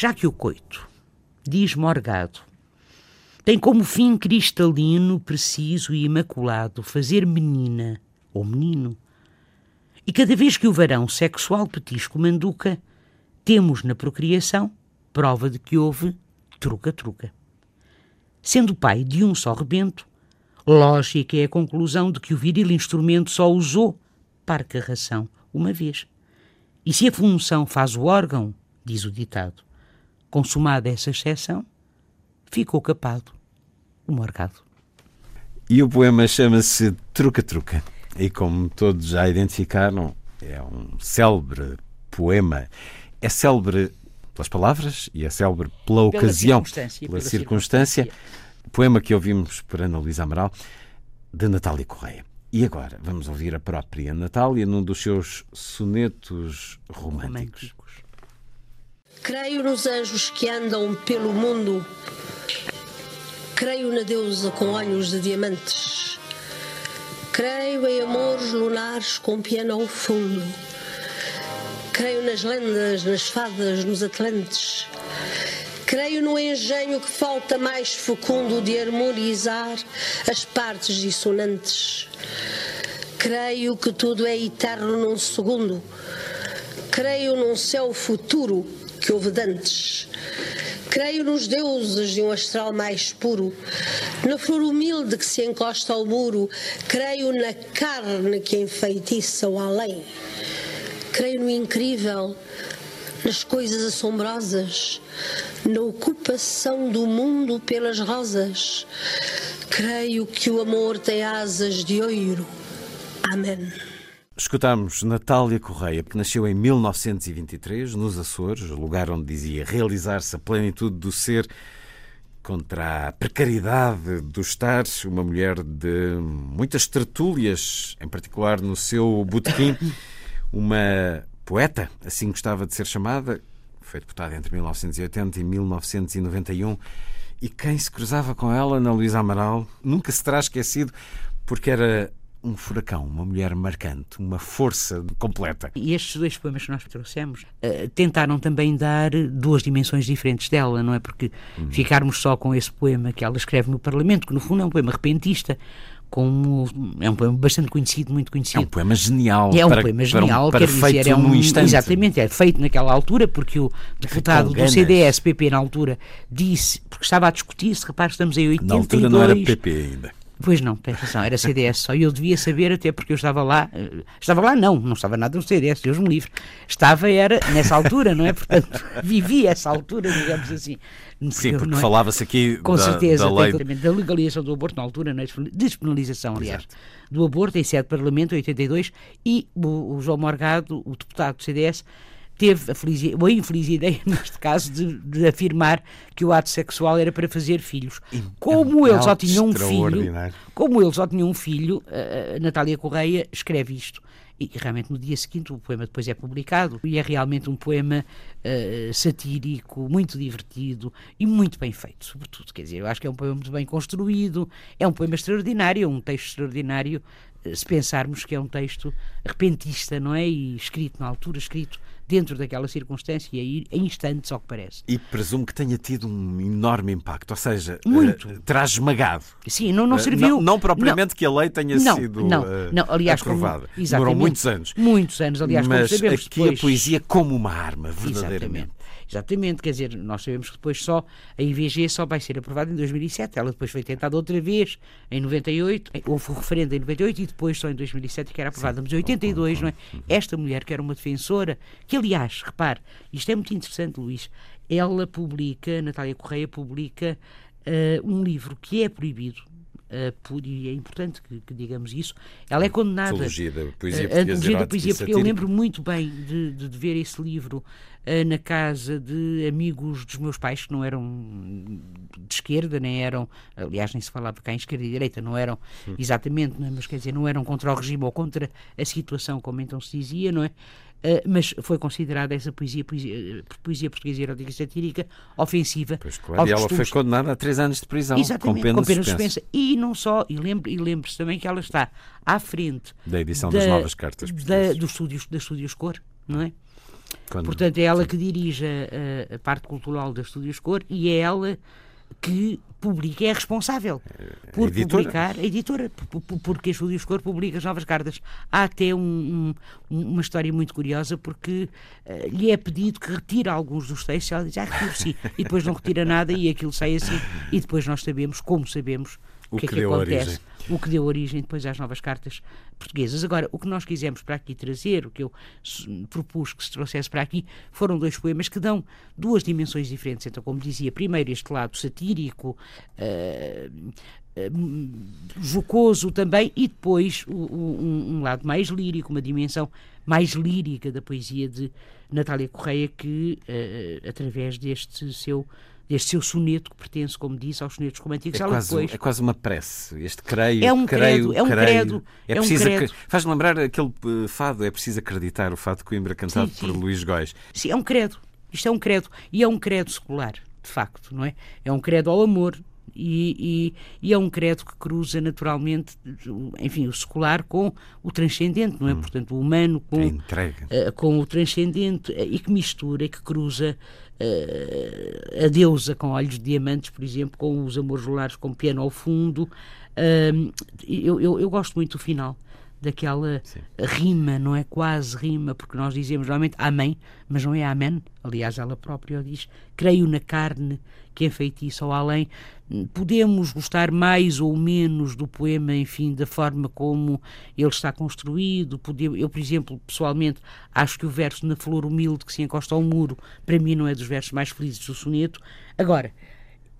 H: Já que o coito, diz Morgado, tem como fim cristalino, preciso e imaculado fazer menina ou menino, e cada vez que o varão sexual petisco manduca, temos na procriação prova de que houve truca-truca. Sendo pai de um só rebento, lógica é a conclusão de que o viril instrumento só usou parca ração uma vez. E se a função faz o órgão, diz o ditado, consumada essa exceção, ficou capado o morgado.
C: E o poema chama-se Truca Truca. E como todos já identificaram, é um célebre poema. É célebre pelas palavras e é célebre pela,
H: Pela
C: ocasião,
H: circunstância,
C: pela,
H: pela
C: circunstância.
H: circunstância.
C: Poema que ouvimos por Ana Luísa Amaral, de Natália Correia. E agora vamos ouvir a própria Natália num dos seus sonetos românticos.
H: Românticos.
I: Creio nos anjos que andam pelo mundo. Creio na deusa com olhos de diamantes. Creio em amores lunares com piano ao fundo. Creio nas lendas, nas fadas, nos atlantes. Creio no engenho que falta mais fecundo de harmonizar as partes dissonantes. Creio que tudo é eterno num segundo. Creio num céu futuro que houve dantes. Creio nos deuses de um astral mais puro, na flor humilde que se encosta ao muro. Creio na carne que enfeitiça o além. Creio no incrível, nas coisas assombrosas, na ocupação do mundo pelas rosas. Creio que o amor tem asas de ouro. Amém.
C: Escutámos Natália Correia, que nasceu em 1923, nos Açores, lugar onde dizia realizar-se a plenitude do ser contra a precariedade do estar, uma mulher de muitas tertúlias, em particular no seu botequim, uma poeta, assim gostava de ser chamada, foi deputada entre 1980 e 1991, e quem se cruzava com ela, Ana Luísa Amaral, nunca se terá esquecido, porque era um furacão, uma mulher marcante, uma força completa.
H: E estes dois poemas que nós trouxemos eh, tentaram também dar duas dimensões diferentes dela, não é? Porque ficarmos só com esse poema que ela escreve no Parlamento, que no fundo é um poema repentista, como é um poema bastante conhecido, muito
C: É
H: conhecido.
C: um poema genial.
H: É um
C: para,
H: poema
C: para
H: genial,
C: para
H: quer dizer, é um,
C: instante.
H: exatamente, é feito naquela altura, porque o deputado do
C: ganas.
H: CDS-PP na altura disse, porque estava a discutir-se, rapaz, estamos em 82...
C: Na altura não era PP ainda.
H: Pois não, tem razão, era CDS só. E eu devia saber, até porque eu estava lá. eh, Estava lá, não, não estava nada no CDS, Deus me livre. Estava, era nessa altura, não é? Portanto, vivi essa altura, digamos assim.
C: Sim, porque
H: é?
C: falava-se aqui
H: Com
C: da,
H: certeza,
C: da lei.
H: da legalização do aborto na altura, na despenalização, aliás, do aborto em sede de Parlamento, em 82, e o, o João Morgado, o deputado do CDS, teve a, feliz, a infeliz ideia, neste caso, de, de afirmar que o ato sexual era para fazer filhos. Como
C: é
H: ele só tinha um filho, como ele só tinha um filho, a Natália Correia escreve isto. E realmente no dia seguinte o poema depois é publicado e é realmente um poema eh, satírico, muito divertido e muito bem feito, sobretudo. Quer dizer, eu acho que é um poema muito bem construído, é um poema extraordinário, um texto extraordinário se pensarmos que é um texto repentista, não é? E escrito na altura, escrito dentro daquela circunstância e em instantes, ao que parece.
C: E presumo que tenha tido um enorme impacto, ou seja,
H: Muito.
C: Uh, terá esmagado.
H: Sim, não, não
C: Uh,
H: serviu.
C: não, não propriamente
H: não,
C: que a lei tenha
H: não,
C: sido
H: não,
C: uh,
H: não, aliás,
C: aprovada.
H: Como, exatamente,
C: Demorou muitos anos.
H: Muitos anos, aliás,
C: Mas
H: como sabemos
C: aqui
H: depois,
C: a poesia como uma arma, verdadeiramente.
H: Exatamente. Exatamente, quer dizer, nós sabemos que depois só a IVG só vai ser aprovada em 2007. Ela depois foi tentada outra vez em 98, houve o referendo em 98 e depois só em 2007 que era aprovada. Mas em 82, não é? Esta mulher que era uma defensora, que aliás, repare, isto é muito interessante, Luís, ela publica, Natália Correia publica uh, um livro que é proibido Uh, por, e é importante que, que, digamos isso, ela é condenada.
C: Antologia da poesia
H: antologia da poesia, porque eu lembro muito bem de, de, de ver esse livro uh, na casa de amigos dos meus pais, que não eram de esquerda, nem eram, aliás, nem se falava cá em esquerda e direita, não eram hum. exatamente, não é? mas quer dizer, não eram contra o regime ou contra a situação, como então se dizia, não é? Uh, mas foi considerada essa poesia, poesia, poesia portuguesa erótica e satírica ofensiva.
C: Pois claro, e ela foi condenada a três anos de prisão,
H: Exatamente,
C: com pena,
H: com pena
C: suspensa.
H: E não só, e lembre-se lembre também que ela está à frente
C: da edição
H: da,
C: das novas cartas
H: da, dos estúdios, da Estúdios Cor, não é?
C: Quando...
H: Portanto, é ela que dirige a, a, parte cultural da Estúdios Cor e é ela que publica, é responsável por
C: editora.
H: publicar, a editora, porque a Estúdios Cor publica as novas cartas. Há até um, um, uma história muito curiosa, porque uh, lhe é pedido que retire alguns dos textos, ela diz, ah, retiro sim, e depois não retira nada e aquilo sai assim, e depois nós sabemos, como sabemos,
C: o
H: que,
C: que,
H: é que
C: deu
H: acontece,
C: origem.
H: o que deu origem depois às novas cartas portuguesas. Agora, o que nós quisemos para aqui trazer, o que eu propus que se trouxesse para aqui, foram dois poemas que dão duas dimensões diferentes. Então, como dizia, primeiro este lado satírico, uh, jocoso também, e depois um, um lado mais lírico, uma dimensão mais lírica da poesia de Natália Correia, que, uh, através deste seu deste seu soneto que pertence, como disse, aos sonetos românticos.
C: É, quase,
H: depois...
C: é quase uma prece. Este creio,
H: É um
C: creio,
H: credo, é um
C: creio.
H: credo,
C: É
H: é um credo.
C: Faz-me lembrar aquele uh, fado, é preciso acreditar, o fado de Coimbra cantado
H: Sim,
C: por
H: sim.
C: Luís Góis.
H: Sim, é um credo. Isto é um credo. E é um credo secular, de facto, não é? É um credo ao amor. E, e- e é um credo que cruza naturalmente, enfim, o secular com o transcendente, não é? Portanto, o humano com, eh, com o transcendente eh, e que mistura e que cruza eh, a deusa com olhos de diamantes, por exemplo, com os amores lunares com piano ao fundo. Ahm, eu, eu, eu gosto muito do final daquela rima, não é quase rima, porque nós dizemos normalmente amém, mas não é amém. Aliás, ela própria diz: creio na carne que enfeitiça ao além. Podemos gostar mais ou menos do poema, enfim, da forma como ele está construído. Eu, por exemplo, pessoalmente, acho que o verso na flor humilde que se encosta ao muro, para mim, não é dos versos mais felizes do soneto. Agora,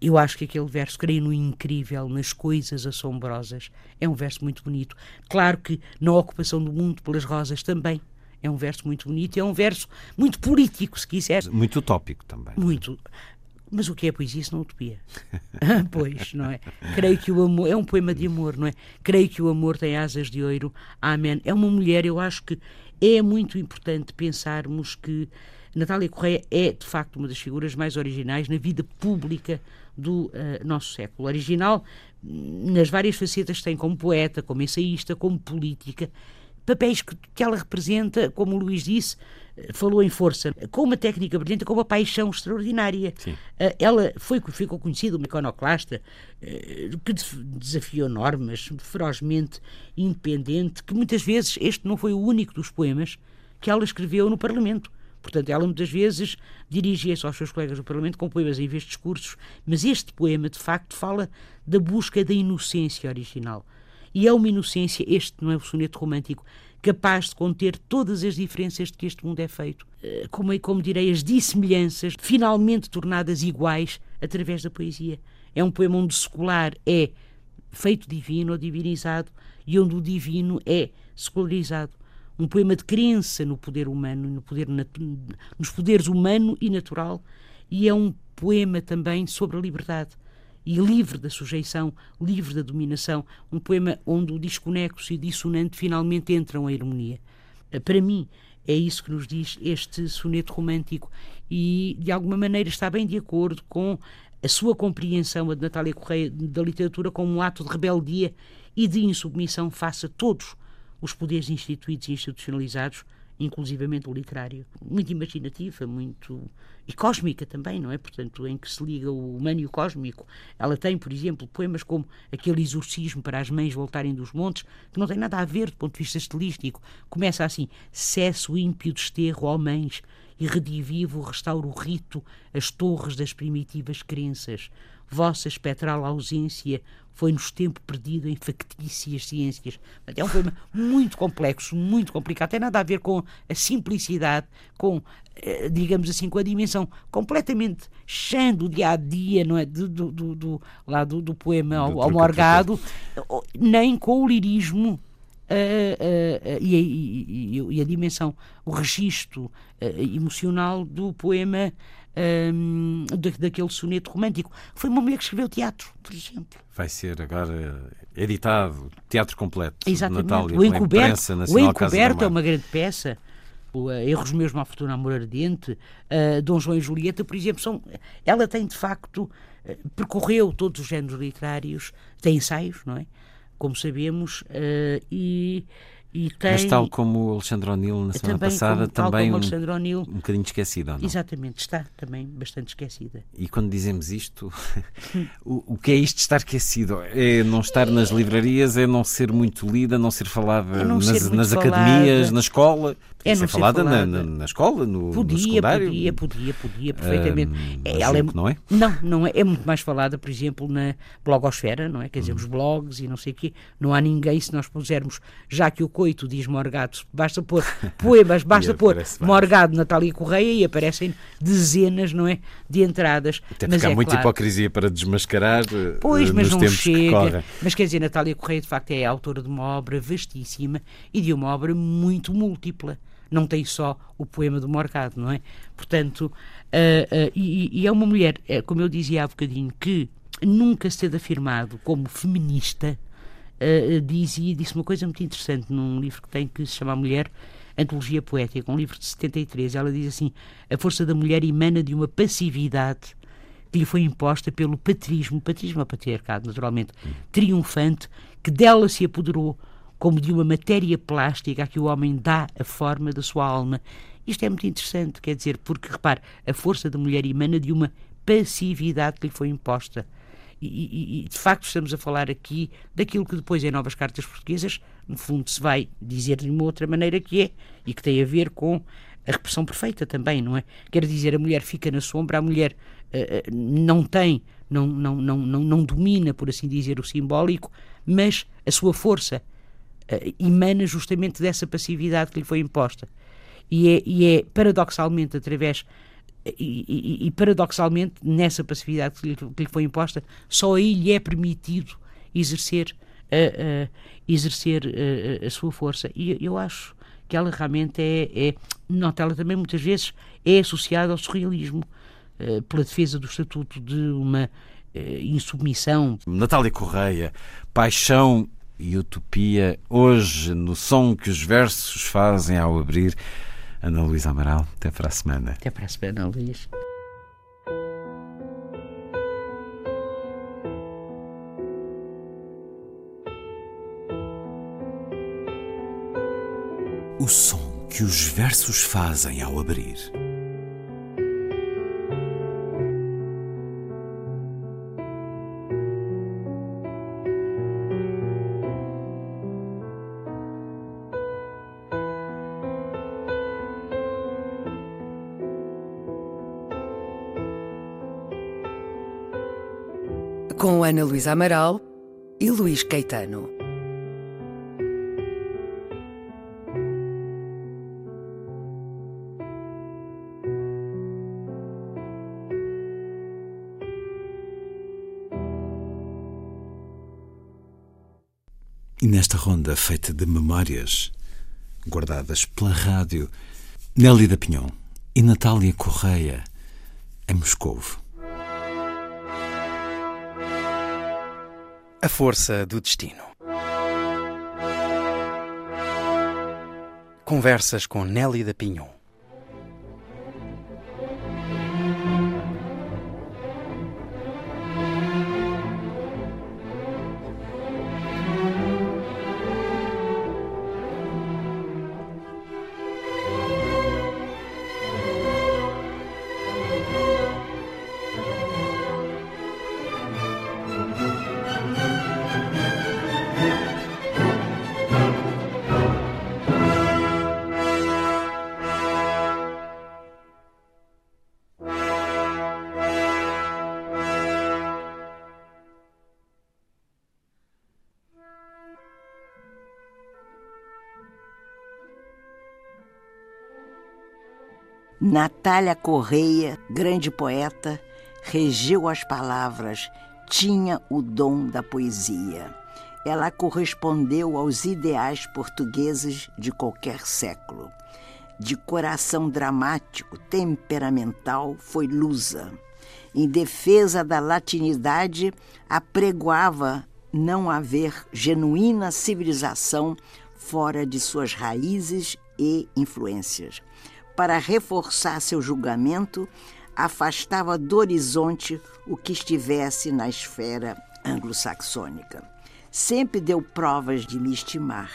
H: eu acho que aquele verso, creio no incrível, nas coisas assombrosas, é um verso muito bonito. Claro que na ocupação do mundo pelas rosas também é um verso muito bonito, é um verso muito político, se quiser.
C: Muito utópico também.
H: Muito. Mas o que é poesia se não utopia? Ah, pois, não é? Creio que o amor. É um poema de amor, não é? Creio que o amor tem asas de ouro. Amém. É uma mulher, eu acho que é muito importante pensarmos que Natália Correia é, de facto, uma das figuras mais originais na vida pública do eh, nosso século. Original nas várias facetas que tem, como poeta, como ensaísta, como política papéis que, que ela representa, como o Luís disse, eh, falou em força, com uma técnica brilhante, com uma paixão extraordinária. Eh, Ela foi, ficou conhecida, uma iconoclasta, que desafiou normas, ferozmente independente, que muitas vezes este não foi o único dos poemas que ela escreveu no Parlamento. Portanto, ela muitas vezes dirigia-se aos seus colegas do Parlamento com poemas em vez de discursos, mas este poema, de facto, fala da busca da inocência original. E é uma inocência, este não é o soneto romântico, capaz de conter todas as diferenças de que este mundo é feito. Eh, Como, como direi, as dissemelhanças finalmente tornadas iguais através da poesia. É um poema onde o secular é feito divino ou divinizado e onde o divino é secularizado. Um poema de crença no poder humano, no poder nos poderes humano e natural, e é um poema também sobre a liberdade e livre da sujeição, livre da dominação, um poema onde o desconexo e o dissonante finalmente entram em harmonia. Eh, Para mim, é isso que nos diz este soneto romântico e, de alguma maneira, está bem de acordo com a sua compreensão, a de Natália Correia, da literatura como um ato de rebeldia e de insubmissão face a todos os poderes instituídos e institucionalizados, inclusivamente o literário. Muito imaginativa, muito. e cósmica também, não é? Portanto, em que se liga o humano e o cósmico. Ela tem, por exemplo, poemas como aquele exorcismo para as mães voltarem dos montes, que não tem nada a ver do ponto de vista estilístico. Começa assim: cesse o ímpio desterro, ó mães, e redivivo, restauro o rito, as torres das primitivas crenças. Vossa espectral ausência foi-nos tempo perdido em factícias ciências. É um poema muito complexo, muito complicado, tem nada a ver com a simplicidade, com, eh, digamos assim, com a dimensão completamente chã do dia a dia, não é? Do, do, do, do lá do, do poema ao, ao Morgado, nem com o lirismo Uh, uh, uh, e, e, e, e, a dimensão, o registro emocional do poema um, daquele soneto romântico. Foi uma mulher que escreveu teatro, por exemplo.
C: Vai ser agora editado, teatro completo.
H: Exatamente.
C: Natália,
H: o Encoberto, o Encoberto é uma grande peça. O, Erros Meus, Uma Fortuna, Amor Ardente, Dom João e Julieta, por exemplo, são, ela tem de facto, percorreu todos os géneros literários, tem ensaios, não é? como sabemos, uh, e, e tem...
C: Mas tal como o Alexandre O'Neill na semana
H: também
C: passada,
H: como,
C: também um,
H: um
C: bocadinho esquecida, não?
H: Exatamente, está também bastante esquecida.
C: E quando dizemos isto, o, o que é isto estar esquecido? É não estar nas livrarias, é não ser muito lida, não ser falada
H: É não
C: nas,
H: ser
C: nas
H: falada.
C: academias, na escola.
H: É
C: Podia
H: não
C: ser falada na,
H: falada.
C: na, na escola, no, no
H: Podia,
C: secundário.
H: podia, podia, podia, perfeitamente. É,
C: mas
H: ela é,
C: não é?
H: Não, não é. É muito mais falada, por exemplo, na blogosfera, não é? Quer dizer,
C: Uhum.
H: os blogs e não sei o quê. Não há ninguém, se nós pusermos, já que o coito diz Morgado, basta pôr poemas, basta pôr. Morgado, Natália Correia e aparecem dezenas, não é? De entradas.
C: Até
H: mas
C: porque há
H: é
C: muita
H: claro,
C: hipocrisia para desmascarar eh,
H: Pois, mas não chega. Mas quer dizer, Natália Correia de facto é autora de uma obra vastíssima e de uma obra muito múltipla. Não tem só o poema do Morgado, não é? Portanto, ah, ah, e, e é uma mulher, eh, como eu dizia há bocadinho, que nunca se teve afirmado como feminista, ah, dizia, disse uma coisa muito interessante num livro que tem que se chama A Mulher, Antologia Poética, um livro de 73. Ela diz assim: a força da mulher emana de uma passividade que lhe foi imposta pelo patrismo, patrismo é o patriarcado, naturalmente, triunfante, que dela se apoderou como de uma matéria plástica a que o homem dá a forma da sua alma. Isto é muito interessante, quer dizer, porque, repare, a força da mulher emana de uma passividade que lhe foi imposta. E, e- de facto estamos a falar aqui daquilo que depois em novas cartas portuguesas, no fundo, se vai dizer de uma outra maneira que é, e que tem a ver com a repressão perfeita também, não é? Quer dizer, a mulher fica na sombra, a mulher eh, não tem, não, não, não, não, não domina, por assim dizer, o simbólico, mas a sua força eh, emana justamente dessa passividade que lhe foi imposta. E é, e é paradoxalmente através e, e- e, paradoxalmente nessa passividade que lhe, que lhe foi imposta só aí lhe é permitido exercer eh, eh, exercer eh, a sua força e eu acho que ela realmente é, é nota ela também muitas vezes é associada ao surrealismo eh, pela defesa do estatuto de uma eh, insubmissão
C: Natália Correia, Paixão e Utopia, hoje no som que os versos fazem ao abrir. Ana Luísa Amaral, até para a semana.
H: até para a semana Luís
C: O som que os versos fazem ao abrir.
A: Ana Luísa Amaral e Luís Caetano.
C: E nesta ronda feita de memórias guardadas pela rádio, Nélida Pinhon e Natália Correia em Moscovo.
J: A força do destino. Conversas com Nélida Pinhon.
K: Natália Correia, grande poeta, regeu as palavras, tinha o dom da poesia. Ela correspondeu aos ideais portugueses de qualquer século. De coração dramático, temperamental, foi lusa. Em defesa da latinidade, apregoava não haver genuína civilização fora de suas raízes e influências. Para reforçar seu julgamento, afastava do horizonte o que estivesse na esfera anglo-saxônica. Sempre deu provas de me estimar,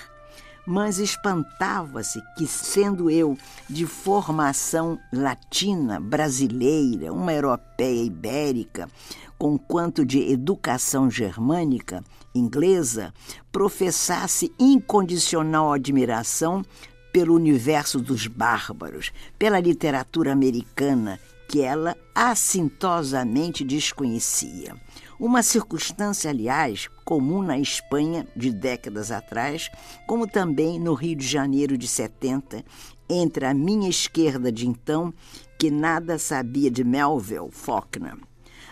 K: mas espantava-se que, sendo eu de formação latina, brasileira, uma europeia ibérica, com quanto de educação germânica, inglesa, professasse incondicional admiração pelo universo dos bárbaros, pela literatura americana, que ela assintosamente desconhecia. Uma circunstância, aliás, comum na Espanha de décadas atrás, como também no Rio de Janeiro de 70, entre a minha esquerda de então, que nada sabia de Melville Faulkner.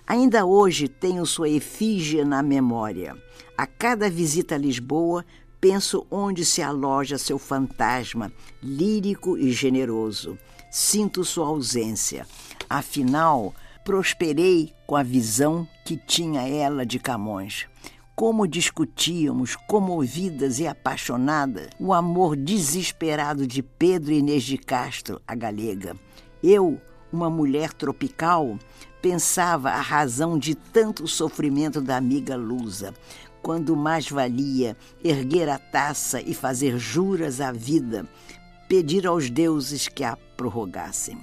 K: Ainda hoje tenho sua efígie na memória. A cada visita a Lisboa, penso onde se aloja seu fantasma, lírico e generoso. Sinto sua ausência. Afinal, prosperei com a visão que tinha ela de Camões. Como discutíamos, comovidas e apaixonadas, o amor desesperado de Pedro Inês de Castro, a galega. Eu, uma mulher tropical, pensava a razão de tanto sofrimento da amiga Lusa, quando mais valia erguer a taça e fazer juras à vida, pedir aos deuses que a prorrogassem.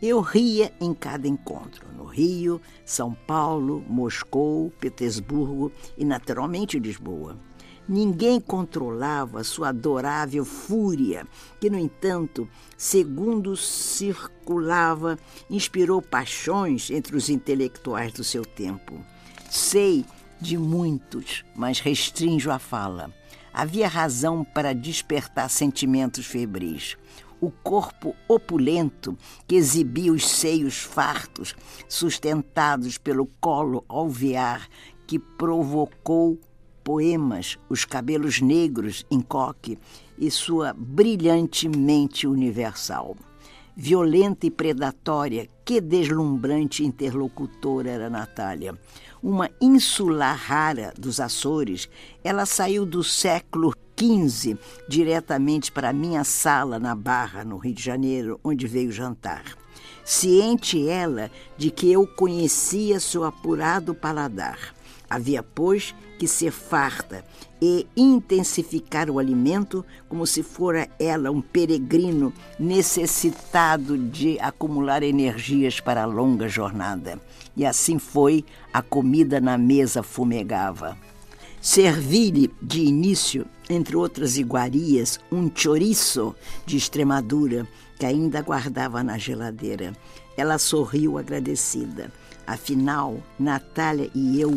K: Eu ria em cada encontro, no Rio, São Paulo, Moscou, Petersburgo e, naturalmente, Lisboa. Ninguém controlava sua adorável fúria, que, no entanto, segundo circulava, inspirou paixões entre os intelectuais do seu tempo. Sei de muitos, mas restringo a fala. Havia razão para despertar sentimentos febris. O corpo opulento que exibia os seios fartos, sustentados pelo colo alvear, que provocou poemas, os cabelos negros em coque e sua brilhante mente universal. Violenta e predatória, que deslumbrante interlocutora era Natália. Uma insular rara dos Açores, ela saiu do século XV diretamente para minha sala na Barra, no Rio de Janeiro, onde veio jantar. Ciente ela de que eu conhecia seu apurado paladar Havia, pois, que ser farta e intensificar o alimento como se fora ela um peregrino necessitado de acumular energias para a longa jornada. E assim foi, a comida na mesa fumegava. Servi-lhe de início, entre outras iguarias, um chouriço de Extremadura que ainda guardava na geladeira. Ela sorriu agradecida. Afinal, Natália e eu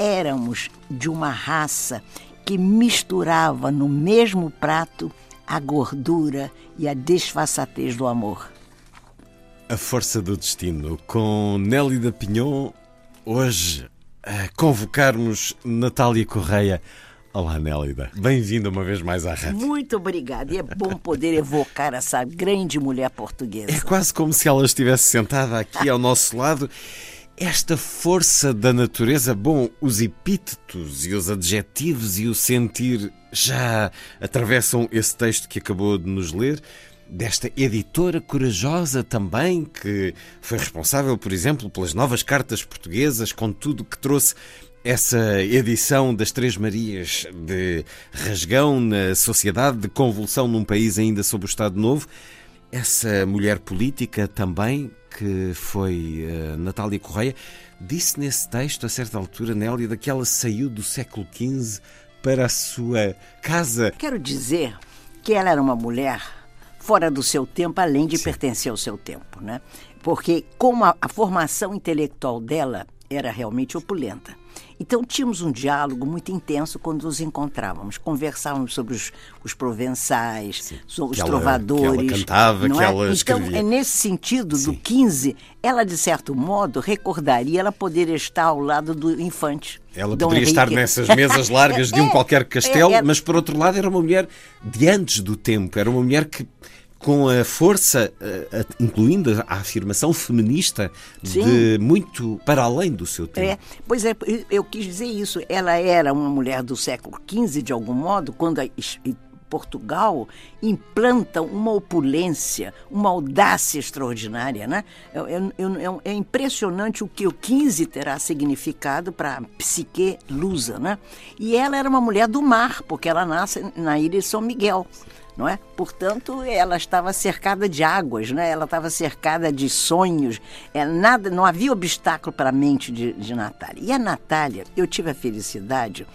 K: éramos de uma raça que misturava no mesmo prato a gordura e a desfaçatez do amor.
C: A Força do Destino, com Nélida Pinhon, hoje a convocarmos Natália Correia. Olá, Nélida. Bem-vinda uma vez mais à rádio.
K: Muito obrigada. E é bom poder evocar essa grande mulher portuguesa.
C: É quase como se ela estivesse sentada aqui ao nosso lado esta força da natureza, bom, os epítetos e os adjetivos e o sentir já atravessam esse texto que acabou de nos ler, desta editora corajosa também, que foi responsável, por exemplo, pelas novas cartas portuguesas, com tudo que trouxe essa edição das Três Marias de rasgão na sociedade, de convulsão num país ainda sob o Estado Novo. Essa mulher política também que foi uh, Natália Correia, disse nesse texto, a certa altura, Nélia, que ela saiu do século XV para a sua casa.
K: Quero dizer que ela era uma mulher fora do seu tempo, além de Sim. pertencer ao seu tempo, né? Porque como a, a formação intelectual dela era realmente opulenta Então tínhamos um diálogo muito intenso quando nos encontrávamos. Conversávamos sobre os, os provençais, sobre os
C: ela-
K: trovadores.
C: que ela cantava,
K: não
C: que
K: é?
C: ela
K: Então,
C: escrevia.
K: é nesse sentido do 15, ela, de certo modo, recordaria, ela poderia estar ao lado do infante.
C: Ela
K: Dom
C: poderia estar
K: Henrique.
C: nessas mesas largas de um
K: É,
C: qualquer castelo,
K: é, é.
C: mas por outro lado era uma mulher de antes do tempo, era uma mulher que com a força, eh, incluindo a afirmação feminista, de
K: Sim.
C: muito para além do seu tempo.
K: É, pois é, eu- quis dizer isso. Ela era uma mulher do século XV, de algum modo, quando a Portugal implanta uma opulência, uma audácia extraordinária. Né? Eu- eu- é impressionante o que o XV terá significado para a psique lusa. Né? E ela era uma mulher do mar, porque ela nasce na ilha de São Miguel não é? Portanto, ela estava cercada de águas, né? Ela estava cercada de sonhos. É, nada, não havia obstáculo para a mente de, de Natália. E a Natália, eu tive a felicidade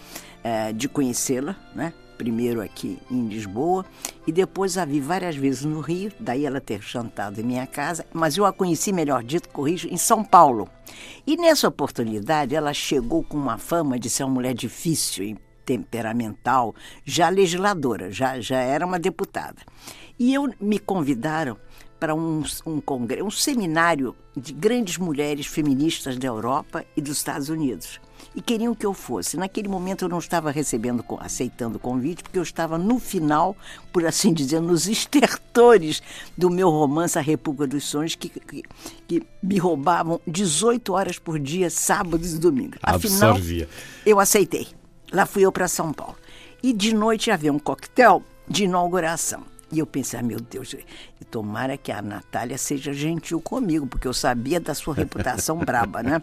K: eh, de conhecê-la, né? Primeiro aqui em Lisboa e depois a vi várias vezes no Rio, daí ela ter jantado em minha casa, mas eu a conheci, melhor dito, corrijo, em São Paulo. E nessa oportunidade ela chegou com uma fama de ser uma mulher difícil, temperamental, já legisladora, já, já era uma deputada. E eu me convidaram para um, um, um seminário de grandes mulheres feministas da Europa e dos Estados Unidos. E queriam que eu fosse. Naquele momento eu não estava recebendo, aceitando o convite, porque eu estava no final, por assim dizer, nos estertores do meu romance A República dos Sonhos, que, que, que me roubavam 18 horas por dia, sábados e domingos. Afinal,
C: Absorvia.
K: eu aceitei. Lá fui eu para São Paulo. E de noite havia um coquetel de inauguração. E eu pensei, ah, meu Deus, tomara que a Natália seja gentil comigo, porque eu sabia da sua reputação braba, né?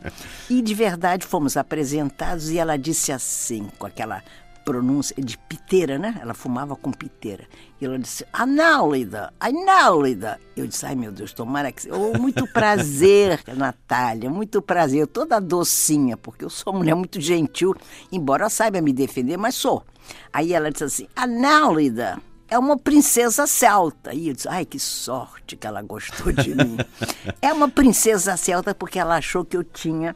K: E de verdade fomos apresentados e ela disse assim, com aquela pronúncia de piteira, né? Ela fumava com piteira. E ela disse, Análida, Análida. Eu disse, ai meu Deus, tomara que... Oh, muito prazer, Natália, muito prazer. Eu toda docinha, porque eu sou uma mulher muito gentil, embora saiba me defender, mas sou. Aí ela disse assim, Análida, é uma princesa celta. E eu disse, ai, que sorte que ela gostou de mim. é uma princesa celta porque ela achou que eu tinha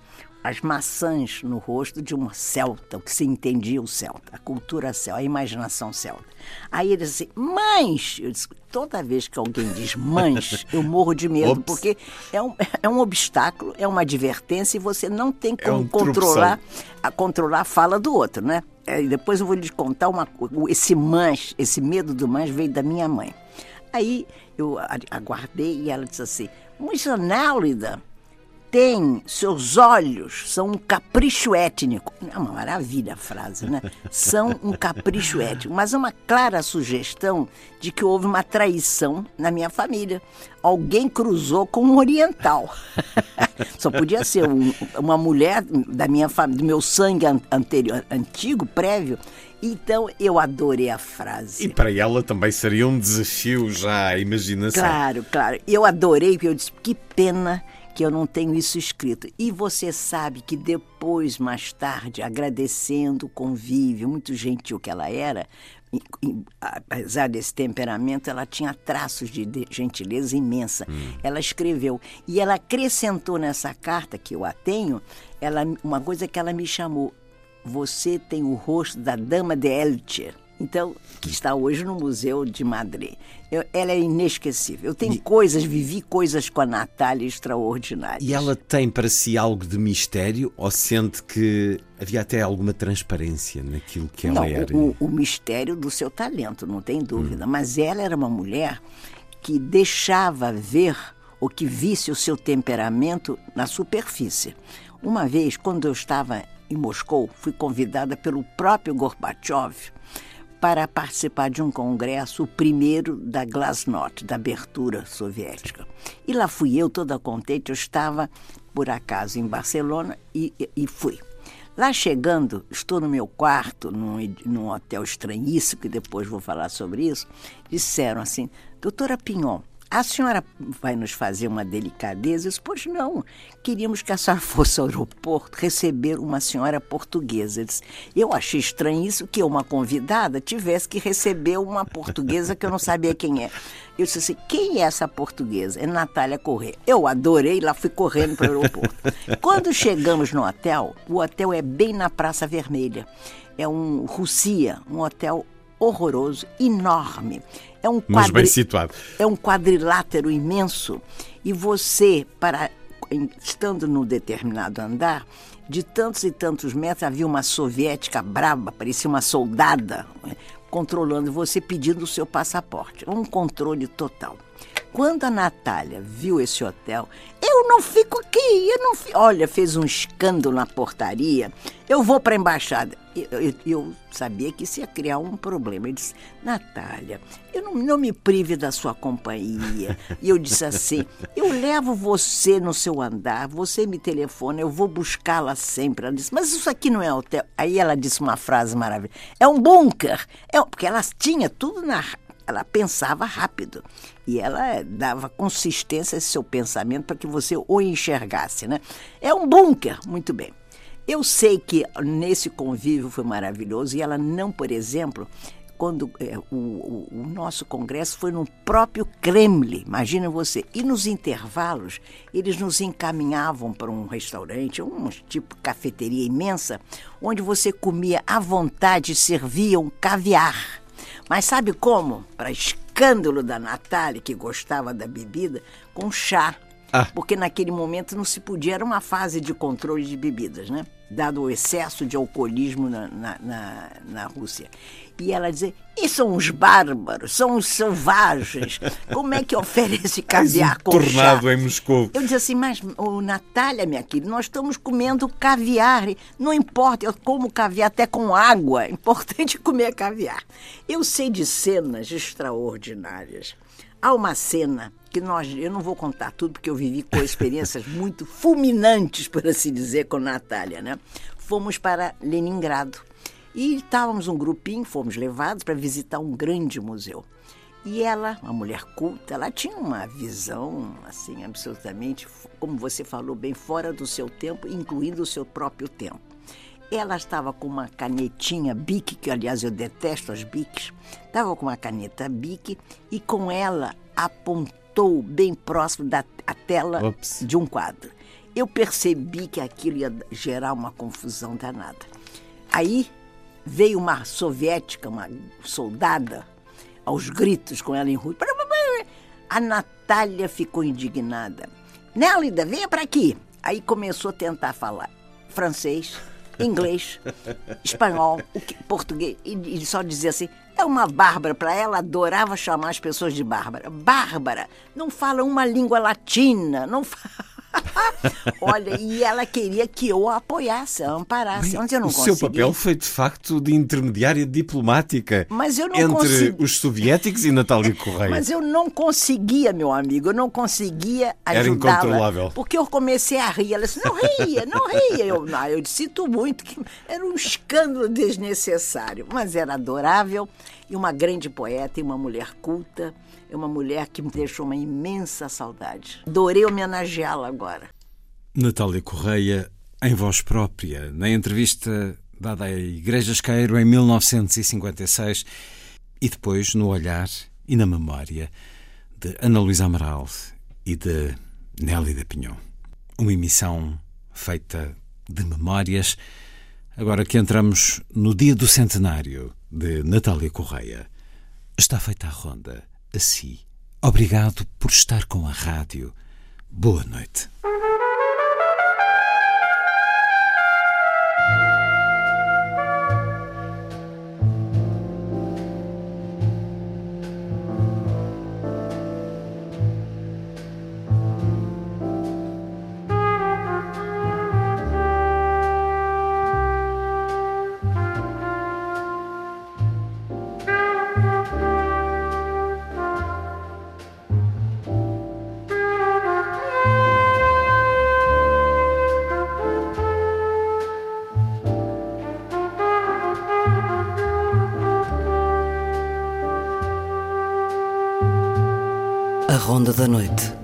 K: as maçãs no rosto de uma celta, o que se entendia o celta, a cultura celta, a imaginação celta. Aí ele disse, mães! Eu disse, toda vez que alguém diz mães, eu morro de medo,
C: Ops.
K: porque é um, é um obstáculo, é uma advertência e você não tem
C: É
K: como
C: um
K: controlar, a controlar a fala do outro, né? É, e depois eu vou lhe contar uma co- esse mães, esse medo do mães veio da minha mãe. Aí eu aguardei e ela disse assim, Moça Nálida, tem, seus olhos são um capricho étnico. É uma maravilha a frase, né? São um capricho étnico, mas é uma clara sugestão de que houve uma traição na minha família. Alguém cruzou com um oriental. Só podia ser um- uma mulher da minha família, do meu sangue an- anterior, antigo, prévio. Então eu adorei a frase.
C: E para ela também seria um desafio já a imaginação.
K: Claro, claro. Eu adorei, porque eu disse, que pena que eu não tenho isso escrito. E você sabe que depois, mais tarde, agradecendo o convívio, muito gentil que ela era, apesar desse temperamento, ela tinha traços de, gentileza imensa. Ela escreveu. E ela acrescentou nessa carta, que eu a tenho, ela, uma coisa que ela me chamou. Você tem o rosto da Dama de Elche. Então, que está hoje no Museu de Madrid. Eu- ela é inesquecível. Eu tenho coisas, vivi coisas com a Natália extraordinárias.
C: E ela tem para si algo de mistério ou sente que havia até alguma transparência naquilo que ela
K: não,
C: era?
K: o, o mistério do seu talento, não tem dúvida. Mas ela era uma mulher que deixava ver ou que visse o seu temperamento na superfície. Uma vez, quando eu estava em Moscou, fui convidada pelo próprio Gorbachev para participar de um congresso, o primeiro da Glasnost, da abertura soviética. E lá fui eu, toda contente, eu estava, por acaso, em Barcelona e, e- fui. Lá chegando, estou no meu quarto, num, num hotel estranhíssimo, que depois vou falar sobre isso, disseram assim, doutora Pinhon, a senhora vai nos fazer uma delicadeza? Eu disse, pois não. Queríamos que a senhora fosse ao aeroporto receber uma senhora portuguesa. Eu, disse, eu achei estranho isso, que uma convidada tivesse que receber uma portuguesa que eu não sabia quem é. Eu disse assim, quem é essa portuguesa? É Natália Corrêa. Eu adorei, lá fui correndo para o aeroporto. Quando chegamos no hotel, o hotel é bem na Praça Vermelha. É um Russia, um hotel horroroso, enorme. É um
C: Mas bem situado.
K: É um quadrilátero imenso e você, para estando num determinado andar, de tantos e tantos metros havia uma soviética braba, parecia uma soldada, né, controlando você, pedindo o seu passaporte. Um controle total. Quando a Natália viu esse hotel, eu não fico aqui, eu não fico. Olha, fez um escândalo na portaria. Eu vou para a embaixada. Eu, eu, sabia que isso ia criar um problema. Ele disse, Natália, eu não, não me prive da sua companhia. E eu disse assim: eu levo você no seu andar, você me telefona, eu vou buscá-la sempre. Ela disse, mas isso aqui não é hotel. Aí ela disse uma frase maravilhosa: é um bunker. É, porque ela tinha tudo na ela pensava rápido e ela dava consistência ao seu pensamento para que você o enxergasse, né? É um bunker, muito bem. Eu sei que nesse convívio foi maravilhoso e ela não, por exemplo, quando é, o, o, o, nosso congresso foi no próprio Kremlin, imagina você. E nos intervalos, eles nos encaminhavam para um restaurante, um tipo cafeteria imensa, onde você comia à vontade, serviam caviar. Mas sabe como? Para escândalo da Natália, que gostava da bebida, com chá. Ah. Porque naquele momento não se podia, era uma fase de controle de bebidas, né? Dado o excesso de alcoolismo na, na, na, na Rússia. E ela dizia: e são os bárbaros, são os selvagens. Como é que oferece caviar
C: com tornado chá? em Moscou.
K: Eu disse assim, mas oh, Natália, minha querida, nós estamos comendo caviar. Não importa, eu como caviar até com água. É importante comer caviar. Eu sei de cenas extraordinárias. Há uma cena que nós, eu não vou contar tudo porque eu vivi com experiências muito fulminantes, por assim dizer, com Natália, né? Fomos para Leningrado e estávamos um grupinho, fomos levados para visitar um grande museu. E ela, uma mulher culta, ela tinha uma visão, assim, absolutamente, como você falou bem, fora do seu tempo, incluindo o seu próprio tempo. Ela estava com uma canetinha Bic, que aliás eu detesto as Bics, estava com uma caneta Bic e com ela apontou bem próximo da tela Ops. de um quadro. Eu percebi que aquilo ia gerar uma confusão danada. Aí veio uma soviética, uma soldada, aos gritos com ela em russo. A Natália ficou indignada. Nélida, venha para aqui. Aí começou a tentar falar francês, inglês, espanhol, português, e, só dizia assim: é uma bárbara. Para ela, adorava chamar as pessoas de bárbara. Bárbara, não fala uma língua latina, não fala. Olha, e ela queria que eu a apoiasse, a amparasse. Bem, eu não
C: o seu papel foi de facto de intermediária diplomática
K: Mas eu não
C: entre
K: consegui...
C: os soviéticos e Natália Correia.
K: Mas eu não conseguia, meu amigo, eu não conseguia ajudá-la.
C: Era incontrolável.
K: Porque eu comecei a rir. Ela disse: não ria, não ria. Eu, não, eu sinto muito, que era um escândalo desnecessário, mas era adorável e uma grande poeta e uma mulher culta é uma mulher que me deixou uma imensa saudade. Adorei homenageá-la agora.
C: Natália Correia, em voz própria, na entrevista dada à Igreja Esqueiro em 1956 e depois no olhar e na memória de Ana Luísa Amaral e de Nélida Pinhon. Uma emissão feita de memórias, agora que entramos no dia do centenário de Natália Correia. Está feita a ronda a si. Obrigado por estar com a rádio. Boa noite.
A: Da Noite.